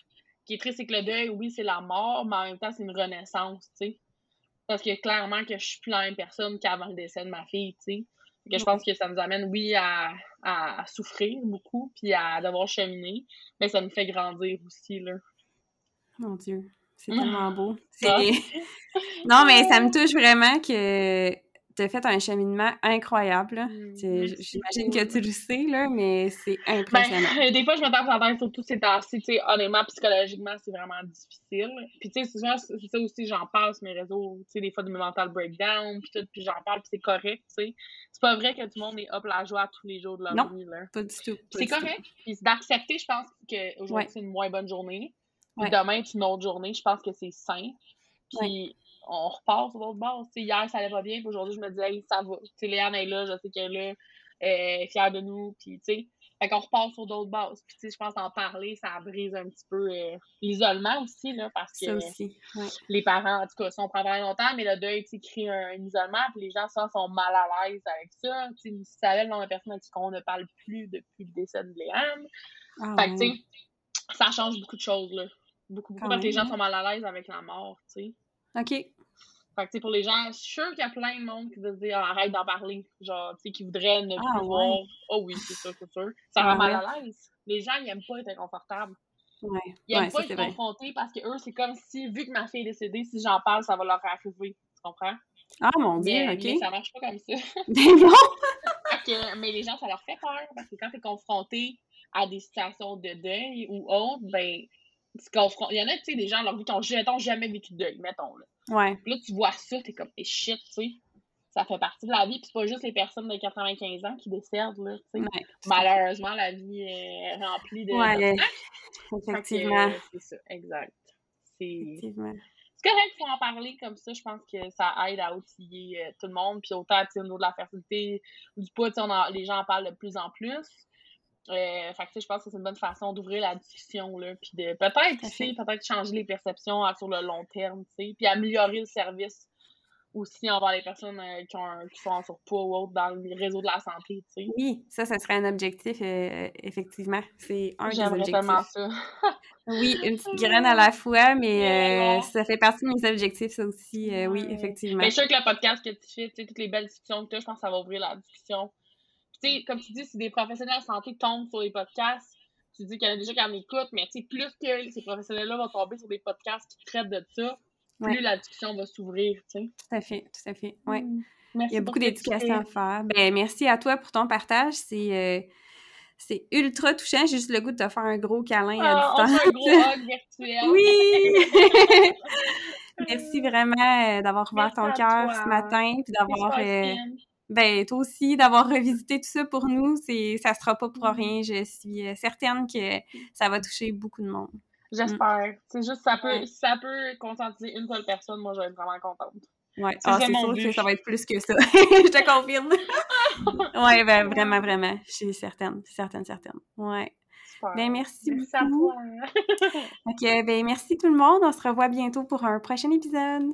qui est triste, c'est que le deuil, oui, c'est la mort, mais en même temps, c'est une renaissance, tu sais. Parce que clairement que je suis plus la même personne qu'avant le décès de ma fille, tu sais. Que je pense que ça nous amène, oui, à, à, souffrir beaucoup, puis à devoir cheminer, mais ça nous fait grandir aussi, là. Mon Dieu. C'est tellement beau. non, mais ça me touche vraiment que tu as fait un cheminement incroyable. Mmh, j'imagine que tu le sais, là, mais c'est ben, impressionnant. des fois, je me tape en tête, surtout ces temps-ci. Honnêtement, psychologiquement, c'est vraiment difficile. Puis, tu sais, c'est ça aussi, j'en parle sur mes réseaux, tu sais, des fois de mes mental breakdown, puis tout, puis j'en parle, puis c'est correct, tu sais. C'est pas vrai que tout le monde est hop la joie tous les jours de leur non, vie, là. pas du tout. C'est correct. Puis d'accepter, je pense qu'aujourd'hui, c'est une moins bonne journée. Puis demain, c'est une autre journée. Je pense que c'est sain. Puis on repart sur d'autres bases. hier, ça allait pas bien. Puis aujourd'hui, je me disais, hey, ça va. T'sais, Léane est là, je sais qu'elle est là. Elle est fière de nous. Puis, tu sais. Fait qu'on repart sur d'autres bases. Puis, tu sais, je pense qu'en parler, ça brise un petit peu euh, l'isolement aussi, là, parce que aussi. les parents, en tout cas, prend vraiment longtemps, mais le deuil, tu crée un, isolement, puis les gens, ça, sont mal à l'aise avec ça. Tu sais, si ça le nom de personne avec qui on ne parle plus depuis le décès de Léane. Ah, fait que, tu sais, ça change beaucoup de choses, là. Beaucoup, beaucoup, parce que les gens sont mal à l'aise avec la mort, tu sais. OK. Fait que, pour les gens, je suis sûre qu'il y a plein de monde qui veut dire arrête d'en parler. Genre, tu sais, qui voudraient ne ah, plus voir. Oh oui, c'est ça, c'est sûr. Ça rend ah, mal à l'aise. Les gens, ils aiment pas être inconfortables. Ouais. Ils aiment pas être confrontés parce que eux, c'est comme si, vu que ma fille est décédée, si j'en parle, ça va leur arriver. Tu comprends? Ah mon dieu, mais, ok. Mais ça marche pas comme ça. bon! mais les gens, ça leur fait peur parce que quand t'es confronté à des situations de deuil ou autres, ben, il y en a, tu sais, des gens, leur vie, qui ont jamais vécu de deuil, mettons, là. Ouais. Puis là, tu vois ça, t'es comme, et shit, tu sais. ça fait partie de la vie. Puis c'est pas juste les personnes de 95 ans qui décèdent, là, tu sais. Malheureusement, la vie est remplie de... Ouais, effectivement. C'est ça, exact. C'est... Correct, en parler comme ça. Je pense que ça aide à outiller euh, tout le monde. Puis autant, au niveau de la fertilité, du poids, les gens en parlent de plus en plus. Euh, fait que, je pense que c'est une bonne façon d'ouvrir la discussion, là, puis de peut-être, peut-être changer les perceptions sur le long terme, tu sais, puis améliorer le service aussi envers les personnes euh, qui, ont qui sont en surpoids ou autres dans le réseau de la santé, tu sais. Oui, ça, ça serait un objectif, euh, effectivement. C'est un des objectifs. tellement ça. oui, une petite graine à la fois, mais ça fait partie de mes objectifs, ça aussi, oui, effectivement. Mais je suis sûr que le podcast que tu fais, tu sais, toutes les belles discussions que tu as, je pense que ça va ouvrir la discussion tu sais, comme tu dis, si des professionnels de santé tombent sur les podcasts, tu dis qu'il y en a déjà qui en écoutent, mais tu sais, plus que ces professionnels-là vont tomber sur des podcasts qui traitent de ça, plus la discussion va s'ouvrir, tu sais. Tout à fait, tout à fait, ouais. Mm. Il y a beaucoup d'éducation à faire. Ben, merci à toi pour ton partage. C'est euh, c'est ultra touchant. J'ai juste le goût de te faire un gros câlin à ah, distance. un gros hug virtuel. Oui! merci vraiment euh, d'avoir ouvert ton cœur ce matin puis d'avoir ben, toi aussi, d'avoir revisité tout ça pour nous, c'est, ça sera pas pour mm-hmm. rien. Je suis euh, certaine que ça va toucher beaucoup de monde. J'espère. C'est juste, ça peut, ça peut conscientiser une seule personne, moi, je vais être vraiment contente. Ouais, c'est ah, sûr que ça va être plus que ça. je te confirme. ouais, ben, vraiment, vraiment. Je suis certaine, certaine, certaine. Ouais. Ben, merci, merci beaucoup. ok, ben, merci tout le monde. On se revoit bientôt pour un prochain épisode.